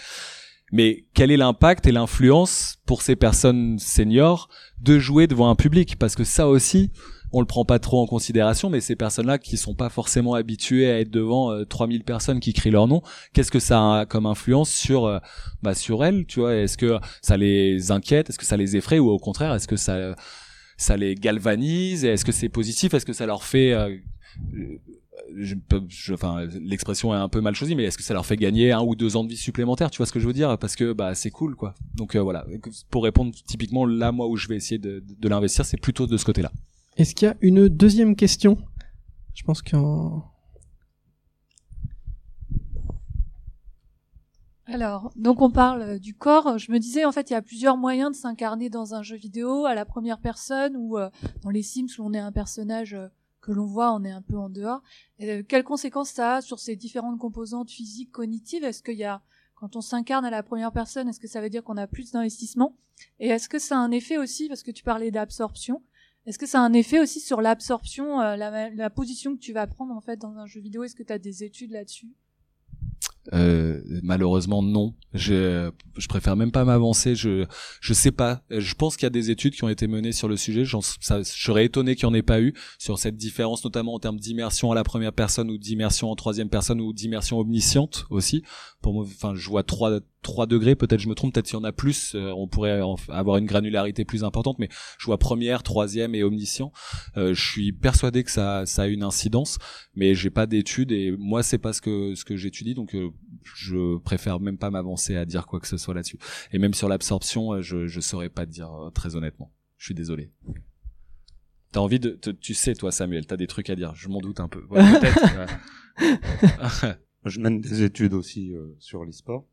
Mais quel est l'impact et l'influence pour ces personnes seniors de jouer devant un public? Parce que ça aussi, on le prend pas trop en considération, mais ces personnes-là qui sont pas forcément habituées à être devant euh, 3000 personnes qui crient leur nom, qu'est-ce que ça a comme influence sur euh, bah, sur elles, tu vois? Est-ce que ça les inquiète? Est-ce que ça les effraie? Ou au contraire, est-ce que ça ça les galvanise? Est-ce que c'est positif? Est-ce que ça leur fait euh, je peux, je- enfin, l'expression est un peu mal choisie, mais est-ce que ça leur fait gagner un ou deux ans de vie supplémentaires Tu vois ce que je veux dire? Parce que bah c'est cool, quoi. Donc euh, voilà. Pour répondre typiquement là, moi où je vais essayer de, de, de l'investir, c'est plutôt de ce côté-là. Est-ce qu'il y a une deuxième question? Je pense qu'en... Alors, donc on parle euh, du corps. Je me disais, en fait, il y a plusieurs moyens de s'incarner dans un jeu vidéo, à la première personne ou euh, dans les Sims où on est un personnage euh, que l'on voit, on est un peu en dehors. Euh, quelles conséquences ça a sur ces différentes composantes physiques, cognitives? Est-ce qu'il y a, quand on s'incarne à la première personne, est-ce que ça veut dire qu'on a plus d'investissement? Et est-ce que ça a un effet aussi, parce que tu parlais d'absorption, est-ce que ça a un effet aussi sur l'absorption, euh, la, la position que tu vas prendre en fait dans un jeu vidéo? Est-ce que tu as des études là-dessus? Euh, malheureusement non. Je, je préfère même pas m'avancer. Je je sais pas. Je pense qu'il y a des études qui ont été menées sur le sujet. J'en, ça, je serais étonné qu'il n'y en ait pas eu sur cette différence, notamment en termes d'immersion à la première personne ou d'immersion en troisième personne ou d'immersion omnisciente aussi. Pour moi, enfin, je vois trois trois degrés. Peut-être je me trompe. Peut-être s'il y en a plus, euh, on pourrait en- avoir une granularité plus importante. Mais je vois première, troisième et omniscient. Euh, je suis persuadé que ça ça a une incidence, mais j'ai pas d'études et moi c'est pas ce que ce que j'étudie. Donc euh, je préfère même pas m'avancer à dire quoi que ce soit là-dessus. Et même sur l'absorption, euh, je je saurais pas te dire euh, très honnêtement. Je suis désolé. T'as envie de, te- tu sais toi Samuel, t'as des trucs à dire. Je m'en doute un peu. Ouais, peut-être. ouais. Je mène des études aussi euh, sur l'e-sport.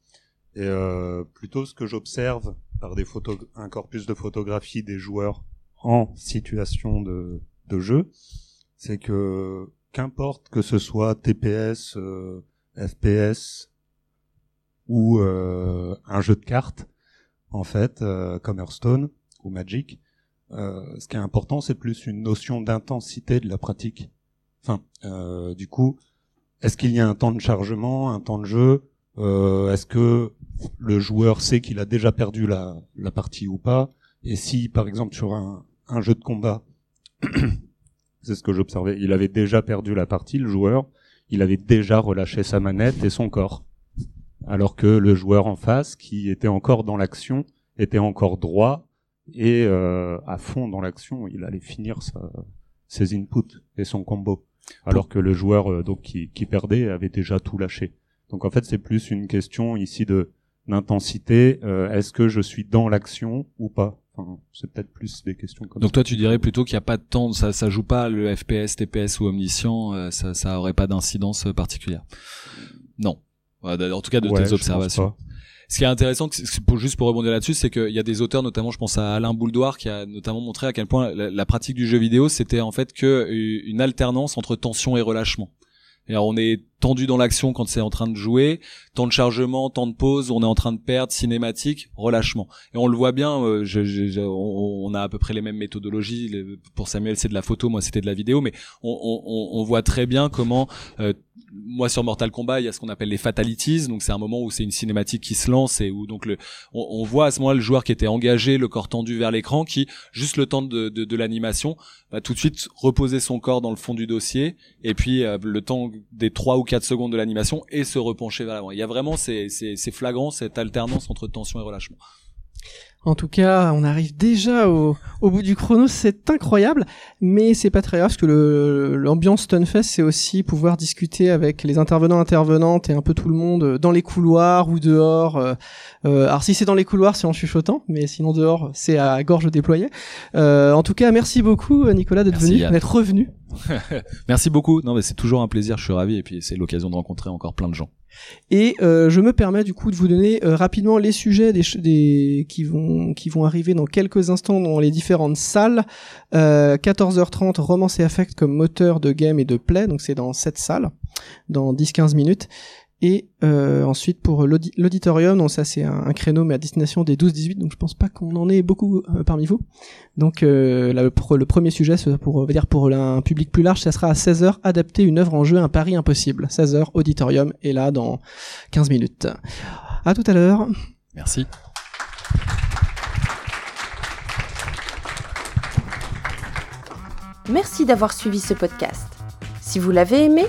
Et euh, plutôt ce que j'observe par des photos, un corpus de photographie des joueurs en situation de, de jeu, c'est que qu'importe que ce soit TPS, euh, FPS ou euh, un jeu de cartes, en fait, euh, comme Hearthstone ou Magic, euh, ce qui est important, c'est plus une notion d'intensité de la pratique. Enfin, euh, du coup, est-ce qu'il y a un temps de chargement, un temps de jeu Euh, Est-ce que le joueur sait qu'il a déjà perdu la, la partie ou pas? Et si, par exemple, sur un, un jeu de combat, c'est ce que j'observais, il avait déjà perdu la partie, le joueur, il avait déjà relâché sa manette et son corps. Alors que le joueur en face, qui était encore dans l'action, était encore droit et euh, à fond dans l'action, il allait finir sa- ses inputs et son combo. Alors que le joueur euh, donc qui, qui perdait avait déjà tout lâché. Donc en fait, c'est plus une question ici de d'intensité. euh, Est-ce que je suis dans l'action ou pas? Enfin, C'est peut-être plus des questions comme Donc ça. toi tu dirais plutôt qu'il n'y a pas de temps, ça ça joue pas le FPS, TPS ou omniscient, euh, ça ça aurait pas d'incidence euh, particulière. Non. En tout cas de Ouais, tes observations. Ce qui est intéressant, pour, juste pour rebondir là-dessus, c'est qu'il y a des auteurs, notamment je pense à Alain Bouldoir, qui a notamment montré à quel point la, la pratique du jeu vidéo, c'était en fait que u- une alternance entre tension et relâchement. Et alors on est tendu dans l'action quand c'est en train de jouer, temps de chargement, temps de pause, on est en train de perdre, cinématique, relâchement. Et on le voit bien, euh, je, je- on, a à peu près les mêmes méthodologies. Pour Samuel c'est de la photo, moi c'était de la vidéo, mais on, on- on- voit très bien comment euh, moi sur Mortal Kombat il y a ce qu'on appelle les fatalities donc c'est un moment où c'est une cinématique qui se lance et où donc le on, on voit à ce moment-là le joueur qui était engagé le corps tendu vers l'écran qui juste le temps de, de, de l'animation va tout de suite reposer son corps dans le fond du dossier et puis euh, le temps des 3 ou 4 secondes de l'animation et se repencher vers l'avant il y a vraiment ces, ces, ces flagrants cette alternance entre tension et relâchement En tout cas, on arrive déjà au, au bout du chrono, c'est incroyable, mais c'est pas très grave parce que l'ambiance Stunfest, c'est aussi pouvoir discuter avec les intervenants, intervenantes et un peu tout le monde euh, dans les couloirs ou dehors. euh, euh, alors si c'est dans les couloirs, c'est en chuchotant, mais sinon dehors, c'est à gorge déployée. Euh, en tout cas, merci beaucoup Nicolas d'être venu, d'être revenu. Merci beaucoup. Non, mais c'est toujours un plaisir. Je suis ravi et puis c'est l'occasion de rencontrer encore plein de gens. Et euh, je me permets du coup de vous donner euh, rapidement les sujets des, des qui vont qui vont arriver dans quelques instants dans les différentes salles. Euh, 14h30 Romance et Affect comme moteur de game et de play, donc c'est dans cette salle, dans 10-15 minutes. Et euh, ensuite pour l'audi- l'auditorium, donc ça c'est un, un créneau mais à destination des 12-18, donc je pense pas qu'on en ait beaucoup euh, parmi vous. Donc euh, là, le, pro- le premier sujet, pour dire pour un public plus large, ça sera à 16h adapter une œuvre en jeu, un pari impossible. 16h auditorium et là dans 15 minutes. À tout à l'heure. Merci. Merci d'avoir suivi ce podcast. Si vous l'avez aimé,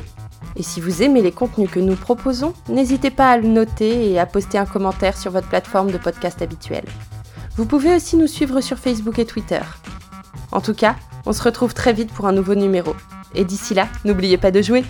et si vous aimez les contenus que nous proposons, n'hésitez pas à le noter et à poster un commentaire sur votre plateforme de podcast habituelle. Vous pouvez aussi nous suivre sur Facebook et Twitter. En tout cas, on se retrouve très vite pour un nouveau numéro. Et d'ici là, n'oubliez pas de jouer